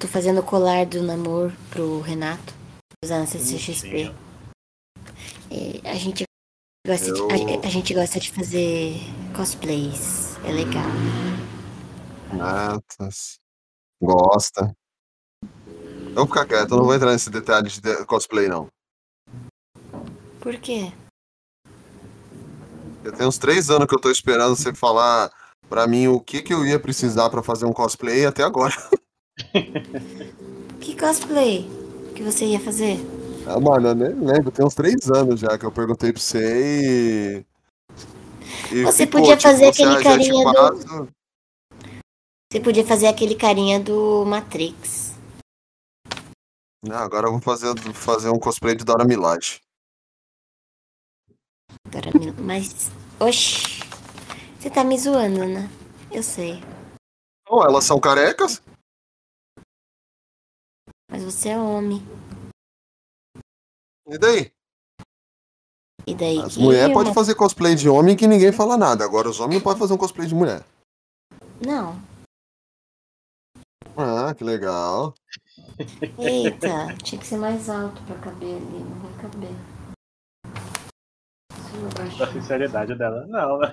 tô fazendo o colar do namoro pro Renato, usando CCXP. É, a gente gosta Eu- de, a, a gente gosta de fazer cosplays. É legal. Natas. Gosta. Eu vou ficar quieto, eu não vou entrar nesse detalhe de cosplay, não. Por quê? Eu tenho uns três anos que eu tô esperando você falar pra mim o que, que eu ia precisar pra fazer um cosplay até agora. Que cosplay que você ia fazer? Ah, mano, eu nem lembro, tem uns três anos já que eu perguntei pra você e. e Você podia tipo, fazer você, aquele "Ah, já te carinha do- passo". Você podia fazer aquele carinha do Matrix. Não, agora eu vou fazer, fazer um cosplay de Dora Milaje. Dora Mil- Mas. Oxi. Você tá me zoando, né? Eu sei. Oh, elas são carecas? Mas você é homem. E daí? E daí? As mulheres podem fazer cosplay de homem que ninguém fala nada. Agora os homens não podem fazer um cosplay de mulher. Não. Ah, que legal. Eita, tinha que ser mais alto pra caber ali. Não vai caber. Acho. sinceridade dela. Não, né?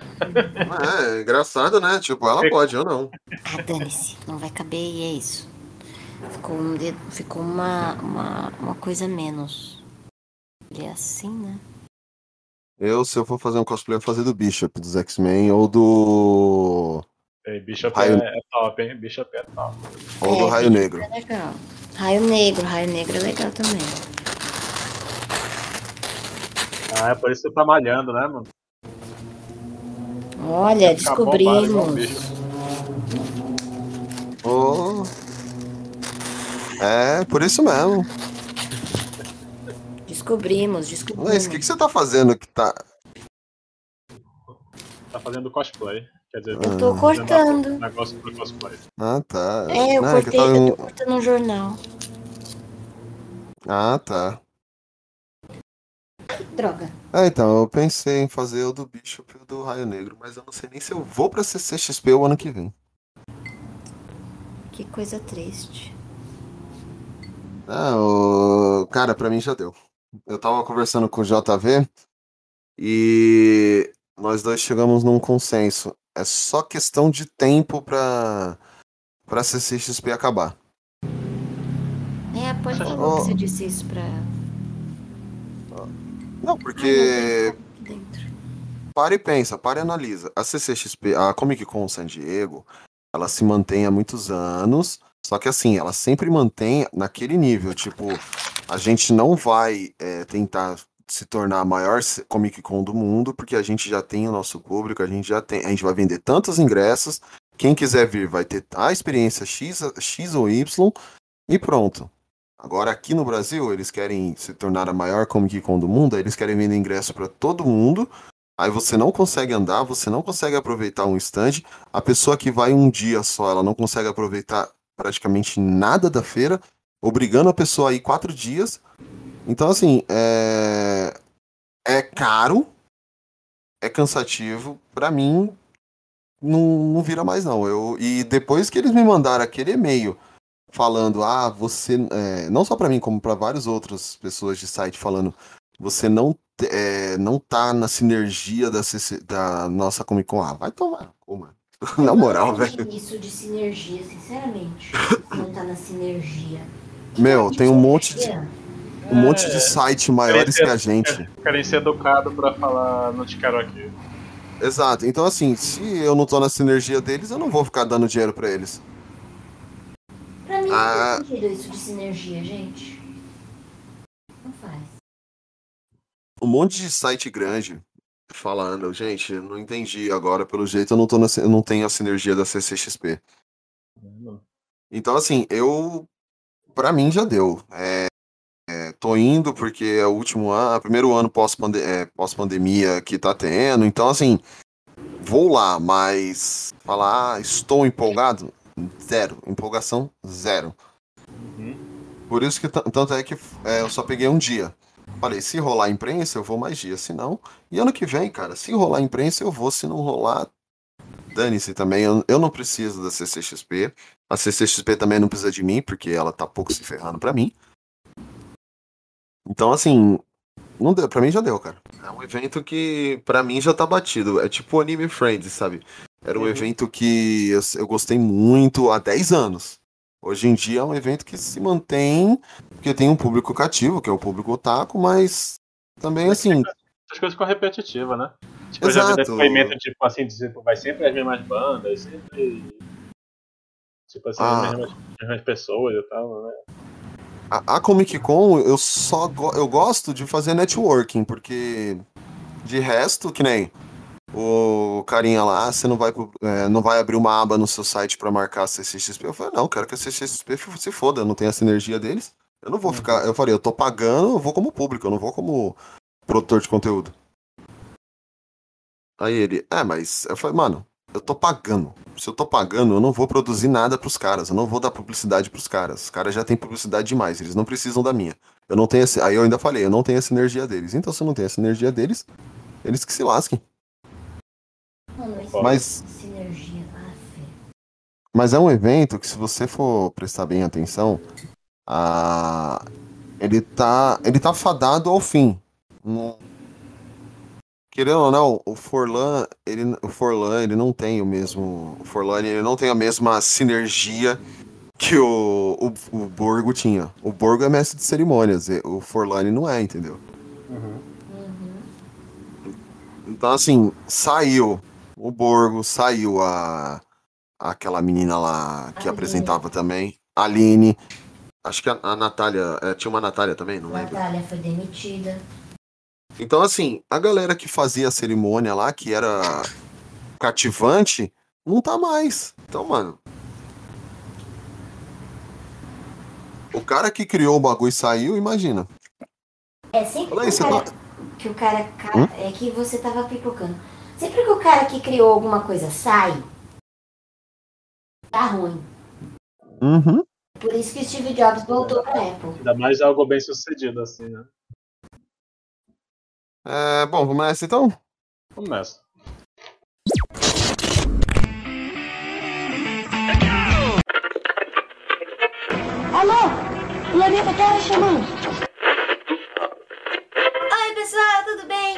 É, engraçado, né? Tipo, ela pode, eu não. Ah, dane-se. Não vai caber e é isso. Ficou, um dedo, ficou uma, uma, uma coisa menos. Ele é assim, né? Eu, se eu for fazer um cosplay, eu vou fazer do Bishop, dos X-Men, ou do. Ei, Bishop Raio- é, é top, hein? Bishop é top. Ou do É, Raio Negro. É legal. Raio Negro, Raio Negro é legal também. Ah, é por isso que você tá malhando, né, mano? Olha, bombado descobrimos. Oh. É, por isso mesmo. Descobrimos, descobrimos. Mas o que, que você tá fazendo que tá. Tá fazendo cosplay. Quer dizer, Eu tô Ah. cortando. negócio pro cosplay. Ah, tá. É, eu Não, que cortei, tava- eu tô cortando um jornal. Ah, tá. Droga. Ah, então, eu pensei em fazer o do Bishop e o do Raio Negro, mas eu não sei nem se eu vou pra CCXP o ano que vem. Que coisa triste. Ah, o... cara, pra mim já deu. Eu tava conversando com o JV e nós dois chegamos num consenso. É só questão de tempo pra, pra CCXP acabar. É, Poli falou Oh. que você disse isso pra. Não, Ai, porque para e pensa, para e analisa. A CCXP, a Comic Con San Diego, ela se mantém há muitos anos, só que assim, ela sempre mantém naquele nível, tipo, a gente não vai é, tentar se tornar a maior Comic Con do mundo, porque a gente já tem o nosso público, a gente já tem, a gente vai vender tantos ingressos, quem quiser vir vai ter a experiência X, X ou Y e pronto. Agora aqui no Brasil, eles querem se tornar a maior Comic Con do mundo, eles querem vender ingresso para todo mundo. Aí você não consegue andar, você não consegue aproveitar um stand. A pessoa que vai um dia só, ela não consegue aproveitar praticamente nada da feira, obrigando a pessoa a ir quatro dias. Então, assim, é, é caro, é cansativo. Pra mim, não, não vira mais não. Eu... E depois que eles me mandaram aquele e-mail falando, ah, você, é, não só pra mim, como pra várias outras pessoas de site falando, você não é, não tá na sinergia da, CC da nossa Comic Con. Ah, vai tomar. cu, mano. Na moral, Eu não velho. Isso de sinergia, sinceramente. Não tá na sinergia. Meu, tem um monte de, um monte de site maiores que a gente. Querem ser educado pra falar, quero aqui. Exato. Então, assim, se eu não tô na sinergia deles, eu não vou ficar dando dinheiro pra eles. Pra mim Ah. não tem sentido isso de sinergia, gente. Não faz. Um monte de site grande falando, gente, não entendi agora, pelo jeito eu não, tô na, eu não tenho a sinergia da CCXP. Então, assim, eu. Pra mim já deu. É, é, tô indo porque é o último ano, é primeiro ano pós-pande- é, pós-pandemia que tá tendo. Então, assim, vou lá, mas falar, ah, estou empolgado? Zero. Empolgação, zero. Por isso que tanto é que é, eu só peguei um dia. Falei, se rolar imprensa, eu vou mais dias. Se não. E ano que vem, cara, se rolar imprensa, eu vou. Se não rolar, dane-se também. Eu, eu não preciso da CCXP. A CCXP também não precisa de mim, porque ela tá pouco se ferrando pra mim. Então, assim, não deu, pra mim já deu, cara. É um evento que pra mim já tá batido. É tipo o Anime Friends, sabe? Era um Uhum. evento que eu, eu gostei muito há 10 anos. Hoje em dia é um evento que se mantém, porque tem um público cativo, que é o público otaku, mas também assim, As coisas ficam repetitivas, né? Tipo, eu já vi Exato. depoimento, tipo, assim, de, tipo, vai sempre as mesmas bandas, sempre. Tipo assim, Ah. as, mesmas, as mesmas pessoas e tal, né? A, a Comic Con, eu só go- eu gosto de fazer networking, porque de resto, que nem o carinha lá, você não vai, é, não vai abrir uma aba no seu site pra marcar a CCXP. Eu falei, não, quero que a CCXP se foda, não tem essa energia deles. Eu não vou Uhum. ficar. Eu falei, eu tô pagando, eu vou como público, eu não vou como produtor de conteúdo. Aí ele, é, mas eu falei, mano, eu tô pagando. Se eu tô pagando, eu não vou produzir nada pros caras. Eu não vou dar publicidade pros caras. Os caras já têm publicidade demais, eles não precisam da minha. Eu não tenho esse. Aí eu ainda falei, eu não tenho essa energia deles. Então, se eu não tenho essa energia deles, eles que se lasquem. Mas, mas é um evento que, se você for prestar bem atenção, a... ele, tá, ele tá fadado ao fim. Não- Querendo ou não, o Forlan, ele, o Forlan, ele não tem o mesmo. O Forlan, ele não tem a mesma sinergia que o, o, o Borgo tinha. O Borgo é mestre de cerimônias, e o Forlane não é, entendeu? Uhum. Uhum. Então, assim, saiu o Borgo, saiu a aquela menina lá que Aline. apresentava também, a Aline. Acho que a, a Natália, é, tinha uma Natália também, não lembro. Natália foi demitida. Então, assim, a galera que fazia a cerimônia lá, que era cativante, não tá mais. Então, mano. O cara que criou o bagulho saiu, imagina. É sempre que, aí, o você cara, tá- que o cara. ca- Hum? É que você tava pipocando. Sempre que o cara que criou alguma coisa sai, tá ruim. Uhum. Por isso que Steve Jobs voltou pra Apple. Ainda mais algo bem sucedido, assim, né? É, bom, vamos nessa então? Vamos nessa. Alô? Planeta Terra chamando. Oi, pessoal, tudo bem?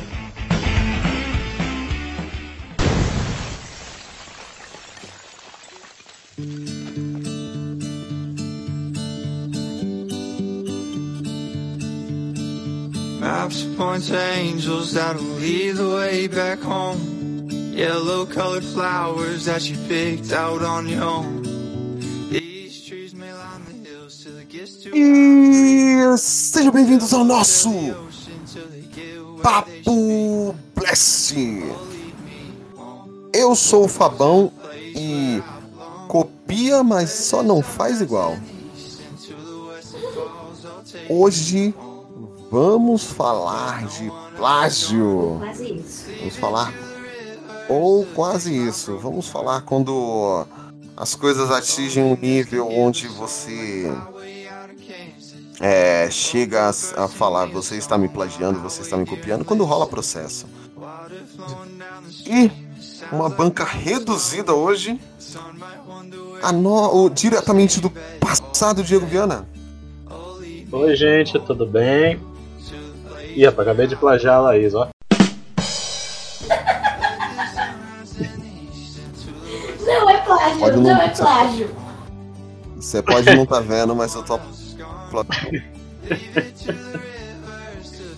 Maps point to angels that'll lead the way back home. Yellow colored flowers that you picked out on your own. E sejam bem-vindos ao nosso Papo Blast. Eu sou o Fabão e copia, mas só não faz igual. Hoje vamos falar de plágio. Quase isso. Vamos falar ou quase isso. Vamos falar quando as coisas atingem um nível onde você é, chega a, a falar você está me plagiando, você está me copiando, quando rola processo. E uma banca reduzida hoje, a no- o- diretamente do passado, Diego Viana. Oi, gente, tudo bem? Ih, rapaz, acabei de plagiar a Laís, ó. Não é plágio, Pode não, não- é plágio. Você pode não estar vendo, mas eu tô.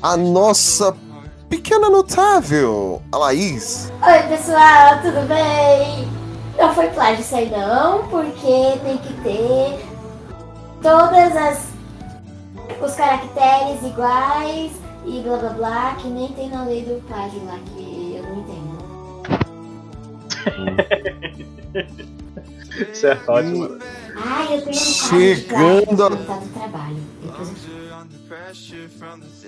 A nossa pequena notável, a Laís. Oi, pessoal, tudo bem? Não foi plágio isso aí não, porque tem que ter todas as os caracteres iguais e blá blá blá, que nem tem na lei do plágio lá, que eu não entendo. Isso é ótimo. Ai, eu tenho um Chegando a- do trabalho. Depois eu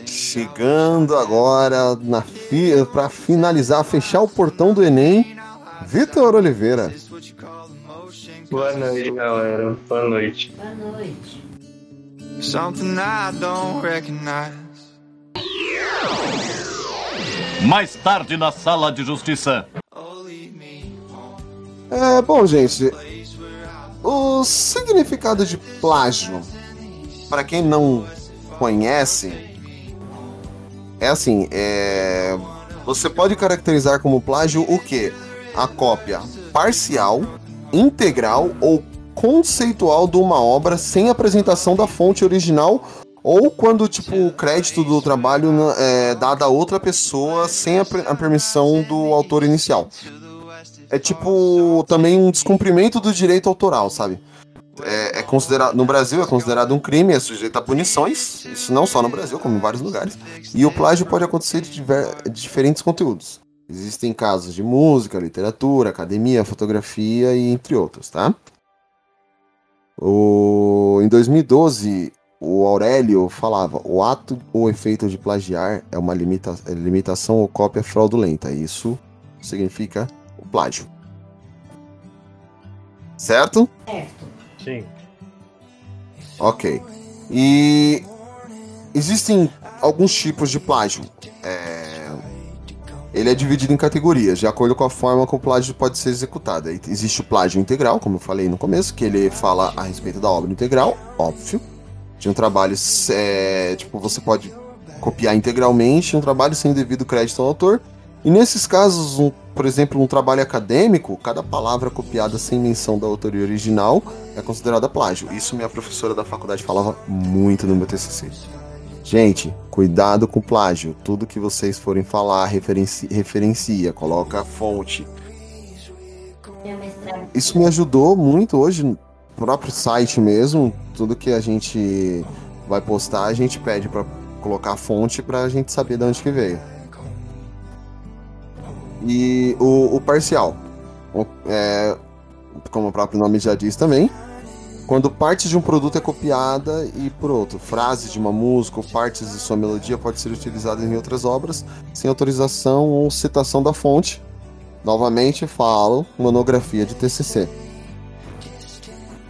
Chegando agora na fi... para finalizar, fechar o portão do Enem, Vitor Oliveira. Boa noite, galera. Boa noite. Boa noite. Something I don't recognize. Mais tarde na sala de justiça. É, bom, gente. O significado de plágio, para quem não conhece, é assim, é... você pode caracterizar como plágio o quê? A cópia parcial, integral ou conceitual de uma obra sem apresentação da fonte original ou quando tipo o crédito do trabalho né, é dado a outra pessoa sem a, per- a permissão do autor inicial. É tipo também um descumprimento do direito autoral, sabe? É, é considerado no Brasil é considerado um crime, é sujeito a punições. Isso não só no Brasil, como em vários lugares. E o plágio pode acontecer de, diver- de diferentes conteúdos. Existem casos de música, literatura, academia, fotografia e entre outros, tá? O... Em 2012, o Aurélio falava: o ato ou efeito de plagiar é uma limita... limitação ou cópia fraudulenta. Isso significa o plágio. Certo? Certo. Sim. Ok. E existem alguns tipos de plágio. É, Ele é dividido em categorias, de acordo com a forma como o plágio pode ser executado. Existe o plágio integral, como eu falei no começo, que ele fala a respeito da obra integral, óbvio. De um trabalho, é, tipo, você pode copiar integralmente um trabalho sem devido crédito ao autor. E nesses casos, um- por exemplo, um trabalho acadêmico, cada palavra copiada sem menção da autoria original é considerada plágio. Isso minha professora da faculdade falava muito no meu TCC. Gente, cuidado com plágio. Tudo que vocês forem falar, referenci- referencia, coloca a fonte. Isso me ajudou muito hoje próprio site mesmo. Tudo que a gente vai postar, a gente pede pra colocar a fonte pra gente saber de onde que veio. E o, o parcial, é, como o próprio nome já diz também, quando parte de um produto é copiada e por outro, frases de uma música ou partes de sua melodia pode ser utilizada em outras obras sem autorização ou citação da fonte. Novamente falo, monografia de TCC.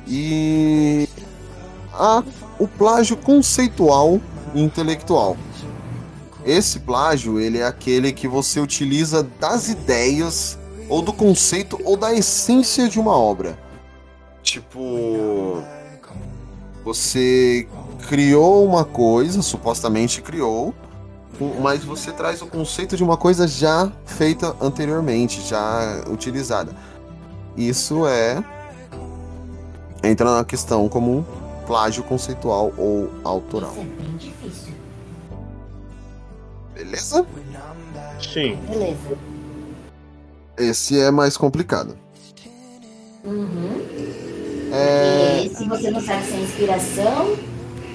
E a, o plágio conceitual e intelectual. Esse plágio, ele é aquele que você utiliza das ideias ou do conceito ou da essência de uma obra. Tipo, você criou uma coisa, supostamente criou, mas você traz o conceito de uma coisa já feita anteriormente, já utilizada. Isso é entra na questão como um plágio conceitual ou autoral. Isso é bem difícil. Beleza? Sim. Beleza. Esse é mais complicado. Uhum. É, E se você não sabe se é inspiração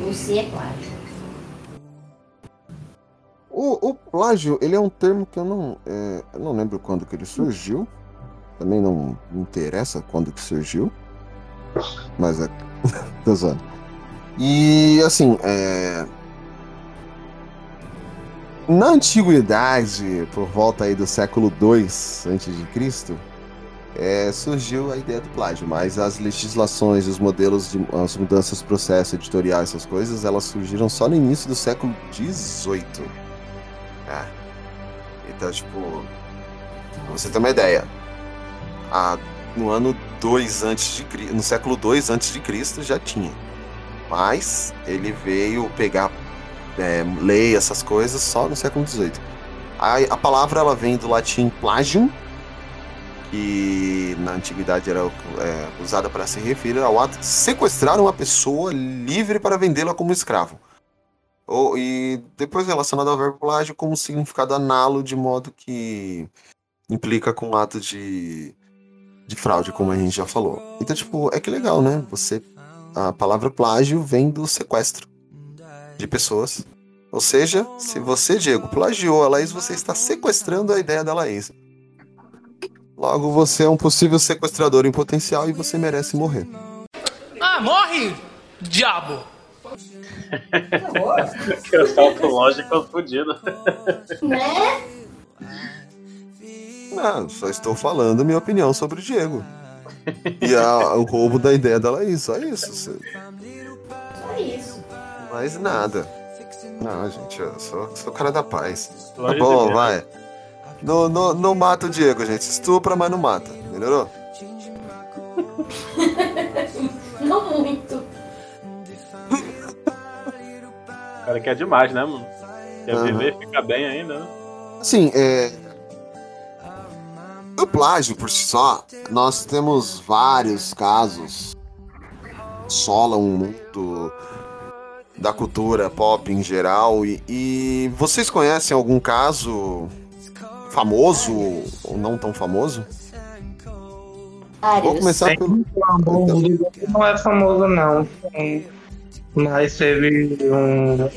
ou se é plágio. o, o plágio, ele é um termo que eu não, é, eu não lembro quando que ele surgiu. Também não me interessa quando que surgiu. Mas é. Tô zoando. E assim, é. Na antiguidade, por volta aí do século II a.C., é, surgiu a ideia do plágio, mas as legislações, os modelos, de, as mudanças, processo editorial, essas coisas, elas surgiram só no início do século XVIII. É. Então, tipo, pra você ter uma ideia, a- no ano 2 antes de no século 2 antes de Cristo já tinha. Mas ele veio pegar é, lei, essas coisas, só no século XVIII. A, a palavra ela vem do latim plagium, que na antiguidade era é, usada para se referir ao ato de sequestrar uma pessoa livre para vendê-la como escravo. Ou, e depois relacionado ao verbo plágio como significado análogo, de modo que implica com o ato de, de fraude, como a gente já falou. Então, tipo, é que legal, né? Você. A palavra plágio vem do sequestro de pessoas. Ou seja, se você, Diego, plagiou a Laís, você está sequestrando a ideia da Laís. Logo, você é um possível sequestrador em potencial e você merece morrer. Ah, morre, diabo! Que o salto lógico é fodido. Né? Não, só estou falando minha opinião sobre o Diego. E a- o roubo da ideia dela é isso, só isso. Só isso. Mais nada. Não, gente, eu sou, sou o cara da paz. Tá bom, vai. Não, não, não mata o Diego, gente. Estupra, mas não mata. Melhorou? Não muito. O cara quer demais, né, mano? Quer Aham. viver ficar bem ainda, né? Assim, é. O plágio por si só, nós temos vários casos solam o mundo da cultura pop em geral. E, e vocês conhecem algum caso famoso ou não tão famoso? Vou começar pelo. Não é famoso, não. Mas teve um,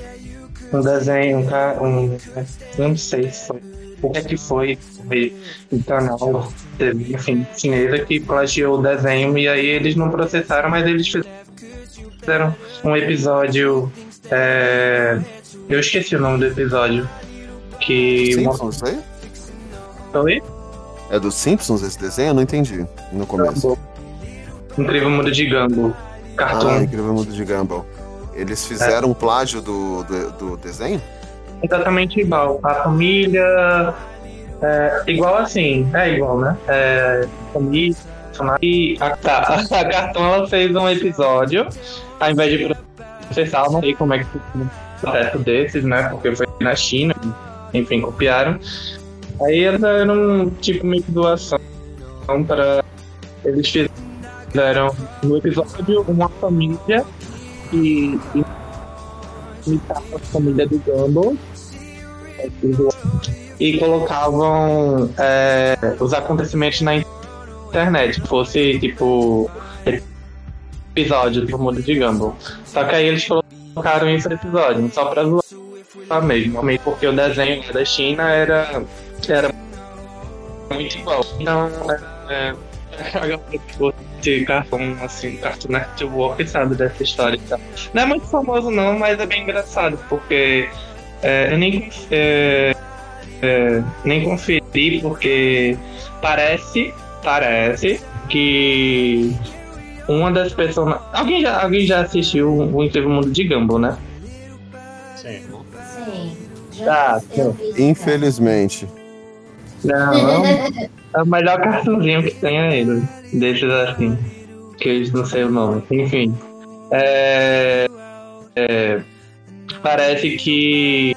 um desenho, um, um. Não sei se foi. O que é que foi? Foi um canal, enfim, chinesa que plagiou o desenho e aí eles não processaram, mas eles fizeram um episódio. é, Eu esqueci o nome do episódio. Que. Simpsons, isso aí? Oi? É dos Simpsons esse desenho? Eu não entendi no começo. Incrível Mundo de Gumball. Cartoon. Ah, Incrível Mundo de Gumball. Eles fizeram um plágio do, do, do desenho? Exatamente igual. A família. É, igual assim, é igual, né? É, família. E a, tá, a Cartoon ela fez um episódio, ao invés de processar, não sei como é que foi um processo desses, né? Porque foi na China, enfim, copiaram. Aí eles eram tipo meio que doação para. Eles fizeram no episódio uma família e, e imitava a família do Gumball e colocavam é, os acontecimentos na internet, fosse tipo episódio do mundo de Gumball. Só que aí eles colocaram isso no episódio, só pra zoar mesmo, porque o desenho da China era, era muito igual. Então, é, a galera que fosse cartão, assim, Cartoon Network sabe dessa história tal. Não é muito famoso não, mas é bem engraçado, porque é, eu nem, é, é, nem conferi, porque parece, parece que uma das pessoas... Alguém já, alguém já assistiu o Incrível Mundo de Gumball, né? Sim. Sim. Tá, eu vi. Infelizmente. Não, não. É o melhor cartãozinho que tem é ele. Desses assim. Que eu não sei o nome. Enfim. É, é, parece que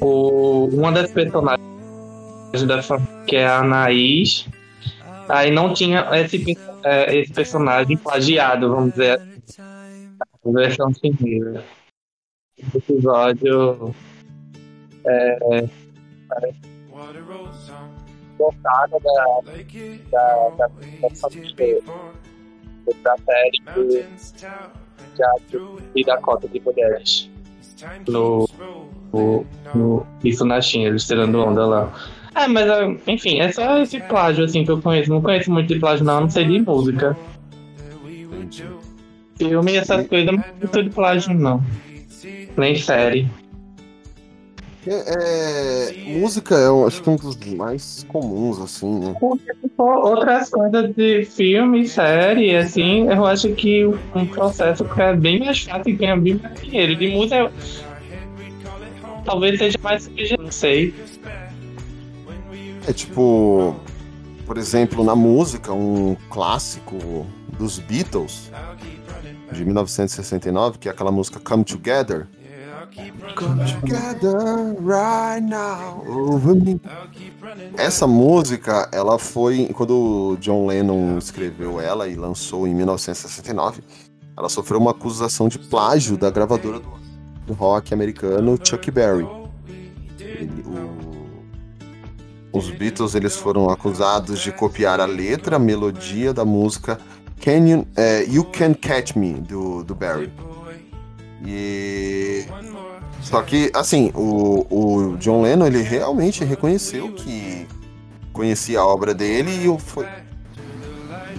o, uma das personagens da que é a Anaís, aí não tinha esse, é, esse personagem plagiado, vamos dizer assim. A versão chinesa. Esse episódio é, voltada da, da, da, da família da série do teatro e da cota de mulheres no, no, no- isso na China, eles tirando onda lá. É, mas ah, enfim, é só esse plágio assim que eu conheço. Não conheço muito de plágio, não, não sei de música. Filme essas coisas não sou de plágio, não. Nem série. É, é, música é, eu acho que um dos mais comuns, assim, né? Outras coisas de filme, série, assim, eu acho que um processo que é bem mais fácil e ganha bem mais dinheiro. De música, talvez seja mais subjetivo, não sei. É tipo, por exemplo, na música, um clássico dos Beatles, de 1969, que é aquela música Come Together. Right now. Essa música, ela foi quando John Lennon escreveu ela e lançou em 1969. Ela sofreu uma acusação de plágio da gravadora do, rock americano Chuck Berry. Ele- o- os Beatles eles foram acusados de copiar a letra, a melodia da música Can You, é, you Can Catch Me do, do Barry. E só que assim o, o John Lennon ele realmente reconheceu que conhecia a obra dele e foi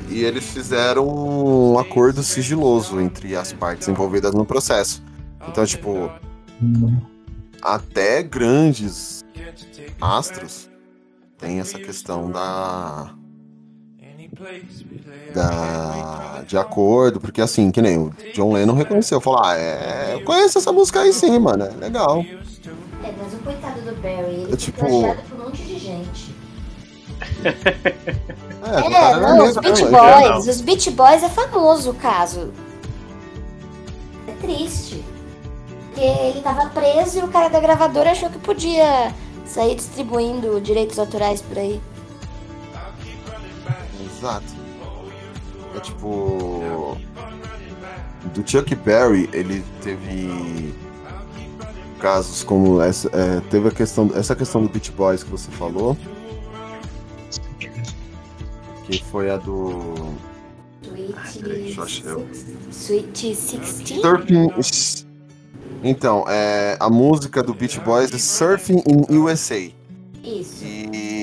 e eles fizeram um acordo sigiloso entre as partes envolvidas no processo. Então, tipo, até grandes astros tem essa questão da da, de acordo, porque assim, que nem o John Lennon reconheceu, falou, ah, é, eu conheço essa música aí sim, mano, é legal. É, mas o coitado do Barry, ele É foi tipo- plagiado por um monte de gente. É, É, não, os mesmo, Beach né, Boys, os Beach Boys é famoso o caso. É triste. Porque ele tava preso e o cara da gravadora achou que podia sair distribuindo direitos autorais por aí. Exato. É tipo. Do Chuck Berry, ele teve casos como essa. é, teve a questão. Essa questão do Beach Boys que você falou. Que foi a do. Sweet, peraí, deixa eu achar. Sweet 16? Surfing. Então, é, a música do Beach Boys é Surfing in USA. Isso. E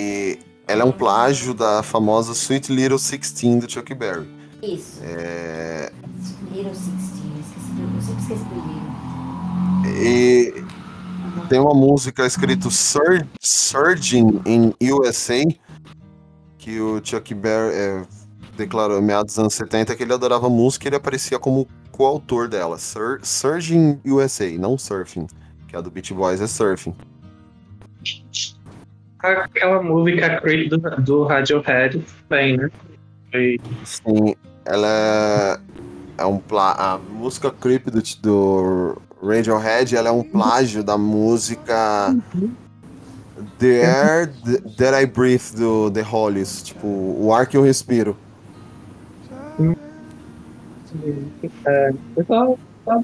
ela é um plágio da famosa Sweet Little Sixteen do Chuck Berry. Isso. É, Little 16. eu sempre esqueci do. E tem uma música escrito Sur Surging in USA que o Chuck Berry é, declarou em meados dos anos 70 que ele adorava música e ele aparecia como coautor dela. Sur Surging USA, não Surfing. Que a do Beach Boys é Surfing. Aquela música Creep do, do Radiohead tem, né? Foi- Sim, ela é, um plá a música Creep do, do Radiohead, ela é um plágio da música The Air That I Breathe do The Hollies, tipo, o ar que eu respiro. É, eu só, só-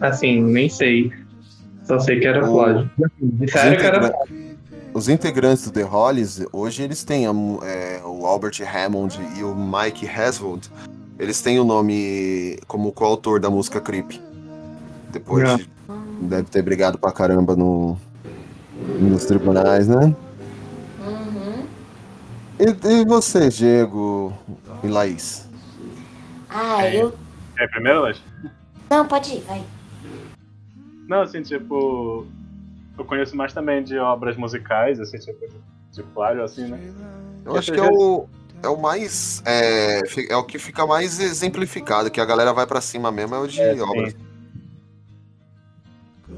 assim, nem sei. Só sei que era O- plágio. Disseram que era plágio. Os integrantes do The Hollies, hoje eles têm a é, o Albert Hammond e o Mike Haswold, eles têm o nome como coautor da música Creep. Depois É. de- deve ter brigado pra caramba no, nos tribunais, né? Uhum. E, e você, Diego e Laís? Ah, eu. É primeiro, Lash? Não, pode ir, vai. Não, assim, tipo. Eu conheço mais também de obras musicais, assim, tipo, de, de plágio, assim, né? Eu acho que é o, é o mais. É, é o que fica mais exemplificado, que a galera vai pra cima mesmo, é o de É, obras.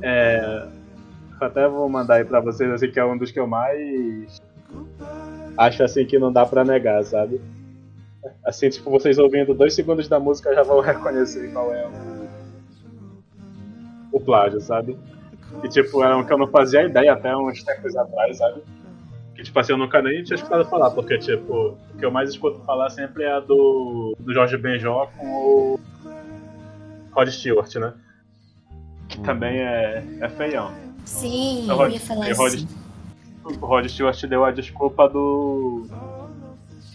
É, até vou mandar aí pra vocês, assim, que é um dos que eu mais acho, assim, que não dá pra negar, sabe? Assim, tipo, vocês ouvindo dois segundos da música já vão reconhecer qual é o, o plágio, sabe? E, tipo, era um que eu não fazia ideia até uns tempos atrás, sabe? Que, tipo assim, eu nunca nem tinha escutado falar, porque, tipo, o que eu mais escuto falar sempre é a do, do Jorge Benjó com o Rod Stewart, né? Que também é, é feião. Sim, É o eu Rod- ia falar o Rod- assim. O Rod Stewart deu a desculpa do.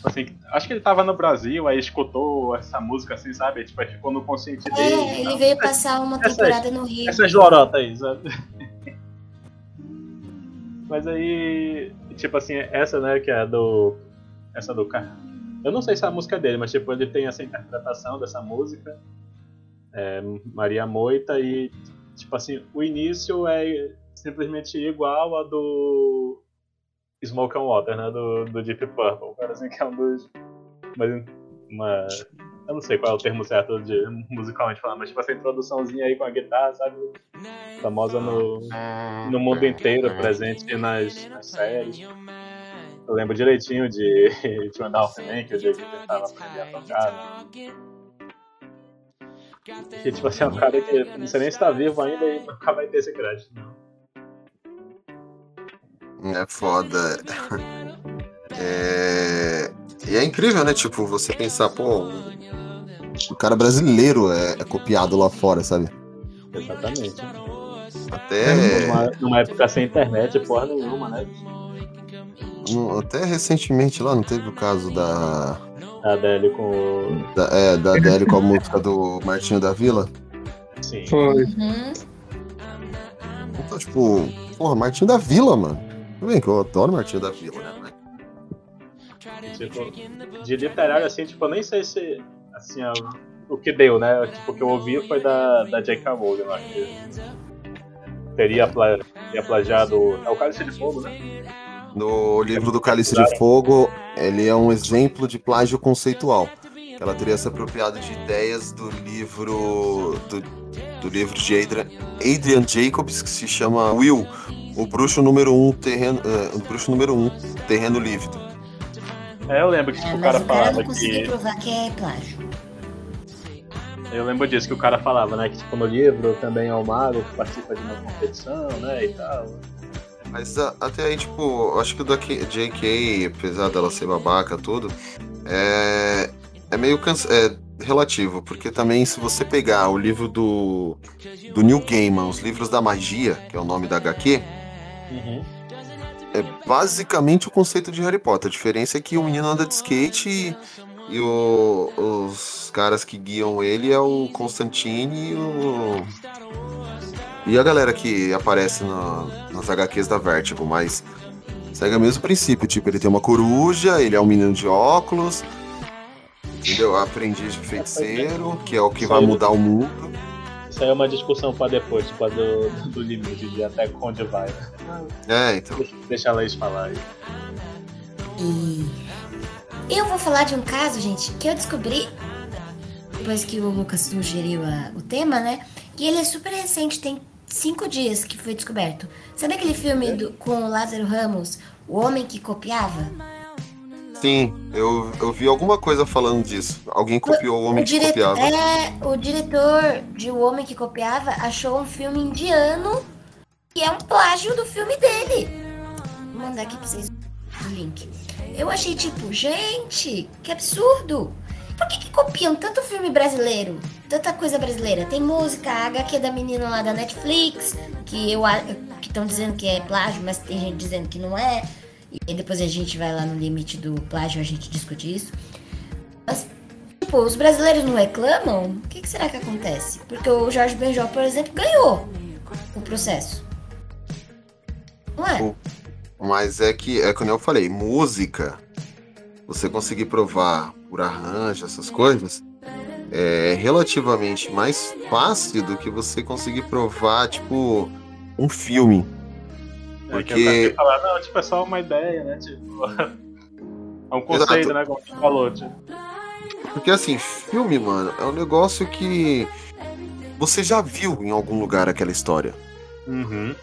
Assim, acho que ele tava no Brasil, aí escutou essa música assim, sabe? Tipo, aí ficou no consciente dele. É, ele Não, veio passar uma Essas- temporada no Rio. Essas lorotas aí, sabe? Mas aí, tipo assim, essa, né, que é a do. Essa do cara. Eu não sei se é a música dele, mas tipo, ele tem essa interpretação dessa música. é, Maria Moita e, tipo assim, o início é simplesmente igual a do Smoke and Water, né? Do, do Deep Purple. Cara, assim, que é um dos. Mas, uma, eu não sei qual é o termo certo de musicalmente falando, mas tipo essa introduçãozinha aí com a guitarra, sabe? Famosa no, no mundo inteiro, presente nas, nas séries. Eu lembro direitinho de Half Men, que o Jake tentava aprender a tocar. Né? Que tipo assim, é um cara que não sei nem se tá vivo ainda e nunca vai ter esse crédito. É foda. É... E é incrível, né? Tipo, você pensar, pô, o cara brasileiro é, é copiado lá fora, sabe? Exatamente. Até, Numa, numa época sem internet, porra nenhuma, né? no- até recentemente lá não teve o caso da, A Adele com o. da, é, da Adele com a música do Martinho da Vila. Sim. Foi. Uhum. Então, tipo, porra, Martinho da Vila, mano. Bem que eu adoro Martinho da Vila, né? Tipo, de literário, assim, tipo, eu nem sei se. Assim, ó, o que deu, né? Tipo, o que eu ouvi foi da, da J.K. Rowling lá, que teria, pla, teria plagiado. É o Cálice de Fogo, né? No livro do Cálice de Fogo, ele é um exemplo de plágio conceitual. Ela teria se apropriado de ideias do livro do, do livro de Adrian, Adrian Jacobs que se chama Will, o bruxo número um terreno, uh, o bruxo número um terreno lívido. É, eu lembro que tipo, É, o mas cara o cara falava que. provar que é plágio. Eu lembro disso, que o cara falava, né? Que tipo, no livro também é o mago que participa de uma competição, né? E tal. Mas a- até aí, tipo, eu acho que o da JK, apesar dela ser babaca, tudo, é, é meio cansa é relativo, porque também se você pegar o livro do, do Neil Gaiman, Os Livros da Magia, que é o nome da HQ, Uhum. é basicamente o conceito de Harry Potter. A diferença é que o menino anda de skate e, e o- os caras que guiam ele é o Constantine e o. E a galera que aparece na- nas HQs da Vertigo, mas segue o mesmo princípio. Tipo, ele tem uma coruja, ele é um menino de óculos, entendeu? Aprendiz de feiticeiro, que é o que vai mudar o mundo. Isso aí é uma discussão pra depois, tipo, a do, do limite de até onde vai. É, então. Deixa, deixa a Laís falar aí. E eu vou falar de um caso, gente, que eu descobri depois que o Lucas sugeriu a- o tema, né? E ele é super recente, tem cinco dias que foi descoberto. Sabe aquele filme do- com o Lázaro Ramos, O Homem que Copiava? Sim, eu, eu vi alguma coisa falando disso. Alguém copiou o homem o que copiava. É, o diretor de O Homem que Copiava achou um filme indiano que é um plágio do filme dele. Vou mandar aqui pra vocês o link. Eu achei tipo, gente, que absurdo. Por que, que copiam tanto filme brasileiro? Tanta coisa brasileira. Tem música, a HQ da menina lá da Netflix, que eu que estão dizendo que é plágio, mas tem gente dizendo que não é. E depois a gente vai lá no limite do plágio, a gente discute isso. Mas, tipo, os brasileiros não reclamam? O que, que será que acontece? Porque o Jorge Benjol, por exemplo, ganhou o processo. Não é? Mas é que, é como eu falei, música, você conseguir provar por arranjo, essas coisas, é relativamente mais fácil do que você conseguir provar, tipo, um filme. É Porque, tava falar, não, tipo, é só uma ideia, né? Tipo, é um conceito, Exato. né? Como você falou, tipo. porque assim, filme, mano, é um negócio que você já viu em algum lugar aquela história. Uhum.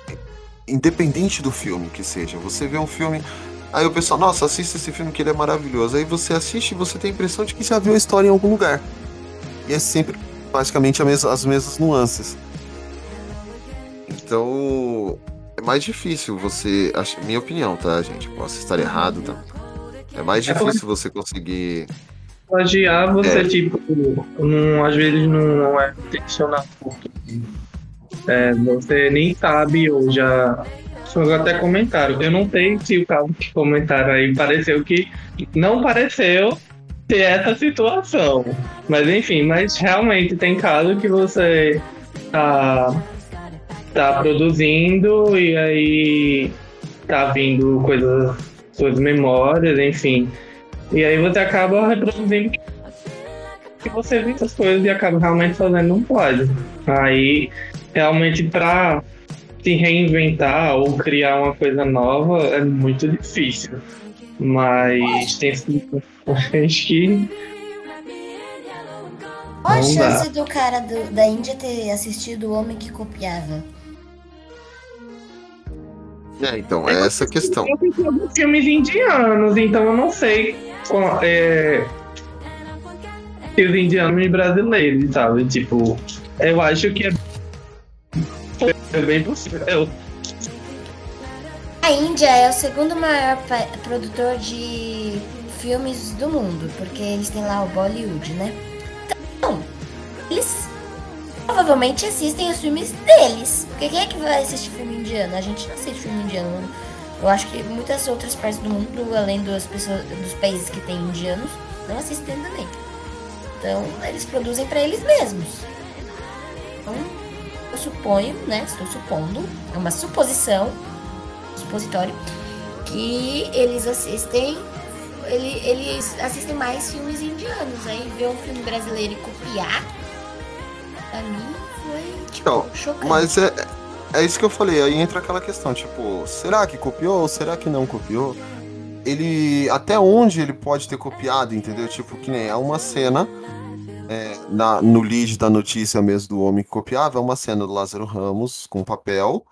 independente do filme que seja, você vê um filme, aí o pessoal, nossa, assista esse filme que ele é maravilhoso. Aí você assiste e você tem a impressão de que já viu a história em algum lugar. E é sempre mes- as mesmas nuances. Então, é mais difícil você, minha opinião, tá, gente? Posso estar errado, tá? É mais É difícil você conseguir Plagiar, você, É. tipo, não, às vezes não é intencional. É, você nem sabe ou já. Foi até comentaram. Eu não sei se o caso que comentaram aí pareceu que não pareceu ter essa situação. Mas enfim, mas realmente tem caso que você tá, tá produzindo e aí tá vindo coisas, suas memórias, enfim. E aí você acaba reproduzindo que você vê essas coisas e acaba realmente fazendo um plágio. Aí, realmente, pra se reinventar ou criar uma coisa nova é muito difícil. Mas tem acho que Qual a chance do cara do- da Índia ter assistido O Homem que Copiava? É, então, é essa a questão. Eu assisti alguns filmes indianos, então eu não sei qual- é, se os indianos e brasileiros, sabe? Tipo, eu acho que é, é bem possível. A Índia é o segundo maior produtor de filmes do mundo, porque eles têm lá o Bollywood, né? Então, eles provavelmente assistem os filmes deles. Porque quem é que vai assistir filme indiano? A gente não assiste filme indiano. Eu acho que muitas outras partes do mundo, além das pessoas, dos países que têm indianos, não assistem também. Então, eles produzem pra eles mesmos. Então, eu suponho, né? Estou supondo, é uma suposição, supositório, que eles assistem. ele- eles assistem mais filmes indianos. Aí ver um filme brasileiro e copiar, mim foi tipo, Então, chocante. Mas é, é isso que eu falei, aí entra aquela questão, tipo, será que copiou ou será que não copiou? Ele. Até onde ele pode ter copiado, entendeu? Tipo, que nem é uma cena. é, na, no lead da notícia mesmo do homem que copiava, é uma cena do Lázaro Ramos com papel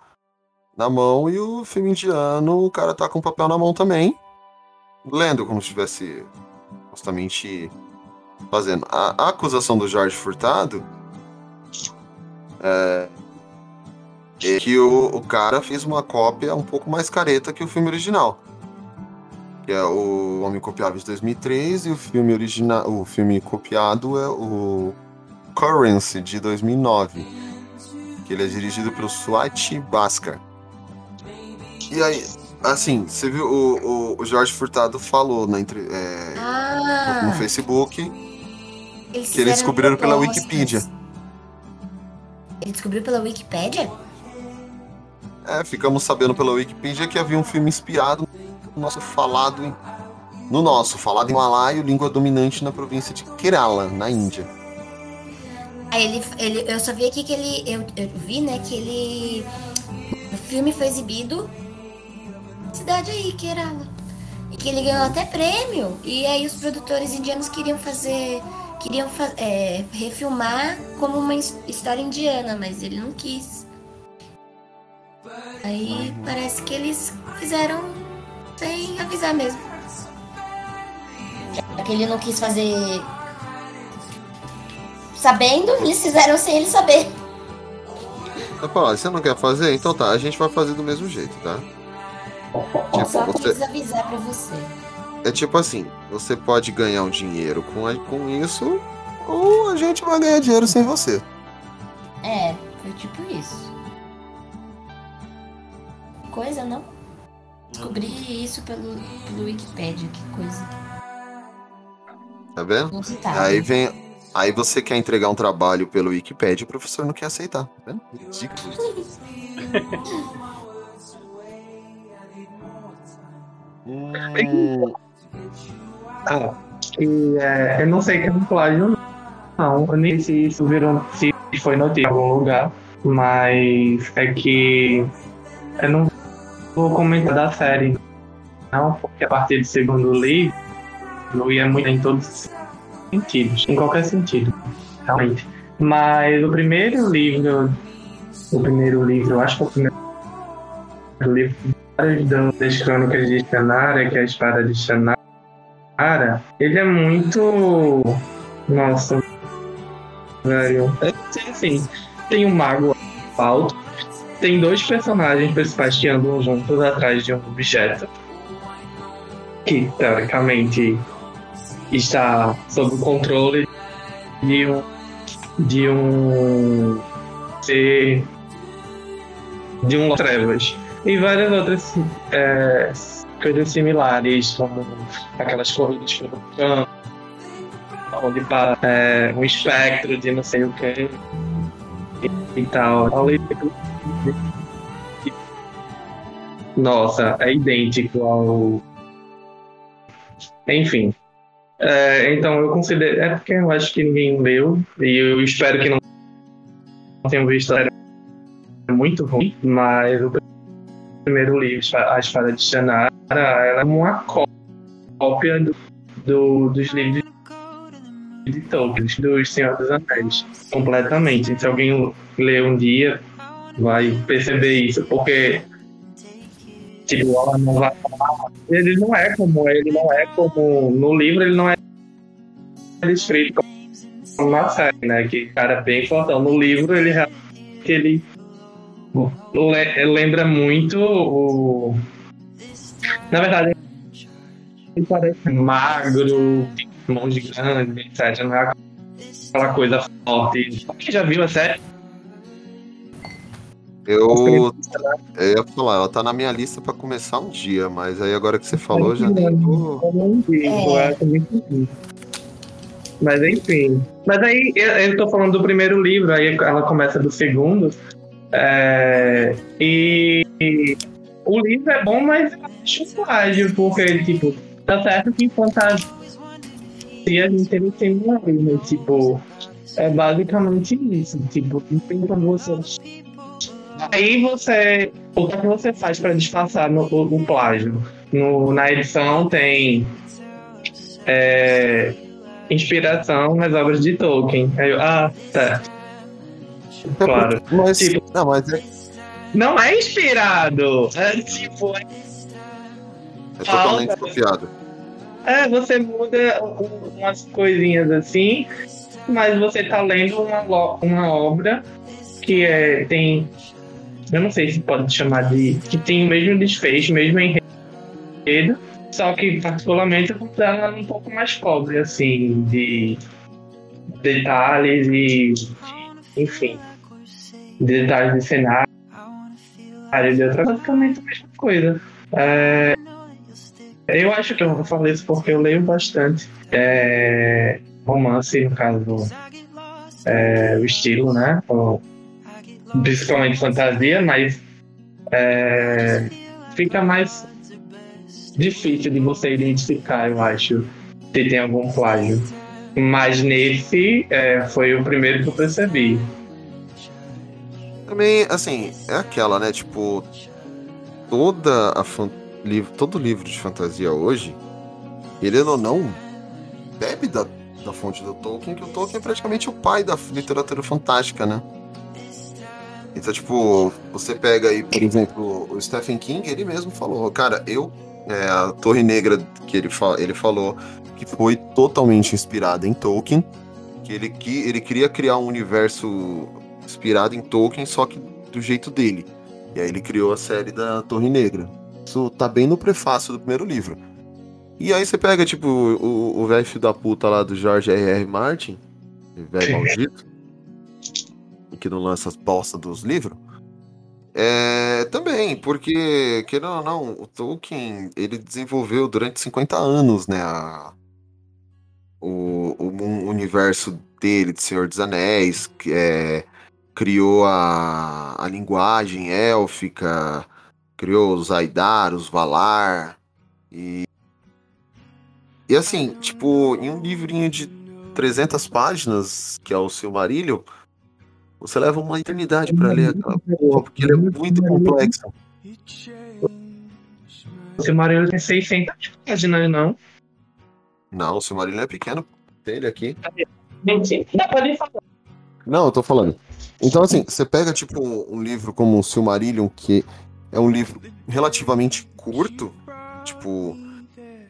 na mão e o filme indiano, o cara tá com papel na mão também, lendo como se estivesse justamente fazendo. A, a acusação do Jorge Furtado é, que o, o cara fez uma cópia um pouco mais careta que o filme original. Que é o Homem Copiável de 2003 e o filme original, o filme copiado é o Currency de 2009, que ele é dirigido pelo Swati Bhaskar. E aí, assim, você viu o, o, o Jorge Furtado falou na entre, é, Ah, no Facebook que eles descobriram pela. Wikipedia. Ele descobriu pela Wikipédia? É, ficamos sabendo pela Wikipedia que havia um filme inspirado no nosso falado em, no nosso falado em malaio, língua dominante na província de Kerala, na Índia. Aí ele, ele, eu só vi aqui que ele, eu, eu vi, né, que ele, o filme foi exibido na cidade aí, Kerala. E que ele ganhou até prêmio. E aí os produtores indianos queriam fazer, queriam é, refilmar como uma his- história indiana, mas ele não quis. Aí parece que eles fizeram sem avisar mesmo. Já que ele não quis fazer sabendo, eles fizeram sem ele saber. Eu falo, "Ah, você não quer fazer? Então tá, a gente vai fazer do mesmo jeito, tá? Eu Tipo, só você, quis avisar pra você. É tipo assim, você pode ganhar um dinheiro com, a- com isso, ou a gente vai ganhar dinheiro sem você. É, foi tipo isso. Coisa, não? Descobri isso pelo, pelo Wikipedia, que coisa. Tá vendo? Inusitada. Aí vem. Aí você quer entregar um trabalho pelo Wikipedia e o professor não quer aceitar. Tá vendo? Ridículo. Hum, Ah, que é, eu não sei que é um plágio, não. Eu nem sei se isso virou, se foi notícia em algum lugar, mas é que eu não vou comentar da série, não, porque a partir do segundo livro ia muito em todos os sentidos, em qualquer sentido, realmente. Mas o primeiro livro, o primeiro livro, acho que é o primeiro livro das- crônicas de Shannara, que é a espada de Shannara, Cara, ele é muito. Nossa. Velho. É assim, tem um mago alto, tem dois personagens principais que andam juntos atrás de um objeto. Que, teoricamente, está sob o controle de um. de um. ser. de um trevas. E várias outras é, coisas similares, como aquelas corridas pelo campo, onde passa é, um espectro de não sei o que e, tal. Nossa, é idêntico ao. Enfim. É, então eu considero. É porque eu acho que ninguém leu, e eu espero que não tenham visto. É muito ruim, mas o primeiro livro, A Espada de Shannara, ela é uma cópia do, do- dos livros de Tolkien, dos Senhor dos Anéis, completamente. Se alguém ler um dia, vai perceber isso, porque tipo, ela não vai. Ele não é como ele não é como no livro ele não é escrito como na série, né? Que cara bem fortão. No livro ele realmente ele le- lembra muito o. Na verdade, ele parece magro, mãos grandes, etc. Não é aquela coisa forte. Quem já viu a série? Eu, eu ia falar, ela tá na minha lista pra começar um dia, mas aí agora que você falou, já nem tô. Eu não vi, eu acho muito ruim. Mas enfim. Mas aí eu, eu tô falando do primeiro livro, aí ela começa do segundo. É, e o livro é bom, mas eu acho plágio, porque, tipo, tá certo que em fantasia a gente ele tem uma mas, tipo, é basicamente isso. Tipo, não tem como você Aí você. O que, é você faz para disfarçar no, o, o plágio? No, na edição tem é, inspiração nas obras de Tolkien. Aí eu, ah, tá. Claro. Mas, Tipo- não, mas é, Não é inspirado. É tipo. é- é totalmente Ah, copiado. É, você muda umas coisinhas assim, mas você tá lendo uma, uma obra que é, tem. Eu não sei se pode chamar de. que tem o mesmo desfecho, mesmo enredo, só que particularmente eu considero ela um pouco mais pobre, assim, de detalhes e. enfim. Detalhes de cenário, de outra. basicamente a mesma coisa. É, eu acho que eu falei isso porque eu leio bastante é, romance, no caso, é, o estilo, né? O- principalmente fantasia, mas é, fica mais difícil de você identificar, eu acho, se tem algum plágio. Mas nesse é, foi o primeiro que eu percebi. Também, assim, é aquela, né? Tipo, toda a fan- livro, todo livro de fantasia hoje, querendo ou não, bebe da, da fonte do Tolkien, que o Tolkien é praticamente o pai da literatura fantástica, né? Então, tipo, você pega aí, por exemplo, o Stephen King, ele mesmo falou, cara, eu, é, a Torre Negra que ele, fa ele falou que foi totalmente inspirada em Tolkien, que ele, que ele queria criar um universo inspirado em Tolkien, só que do jeito dele. E aí ele criou a série da Torre Negra. Isso tá bem no prefácio do primeiro livro. E aí você pega, tipo, o, o velho filho da puta lá do George R.R. Martin, velho maldito, que não lança as bosta dos livros. É, também, porque, querendo ou não, o Tolkien, ele desenvolveu durante 50 anos, né, a- o, o mu- universo dele, de Senhor dos Anéis, que é, criou a, a linguagem élfica, criou os Aidar, os Valar, e... E assim, tipo, em um livrinho de 300 páginas, que é o Silmarillion, você leva uma eternidade pra ler aquela porra, porque ele é muito complexo. O Silmarillion tem 600 páginas, não? Não, o Silmarillion é pequeno aqui. Não pode falar. Não, eu tô falando. Então, assim, você pega, tipo, um livro como o Silmarillion, que é um livro relativamente curto, tipo,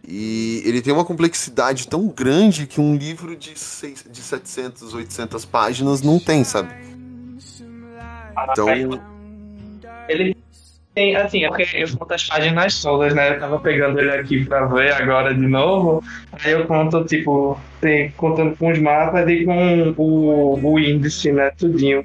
e ele tem uma complexidade tão grande que um livro de, seis, de 700, 800 páginas não tem, sabe? Então, Ele tem, assim, é porque eu conto as páginas todas, né? Eu tava pegando ele aqui pra ver agora de novo. Aí eu conto, tipo, tem, contando com os mapas e com o, o índice, né? Tudinho.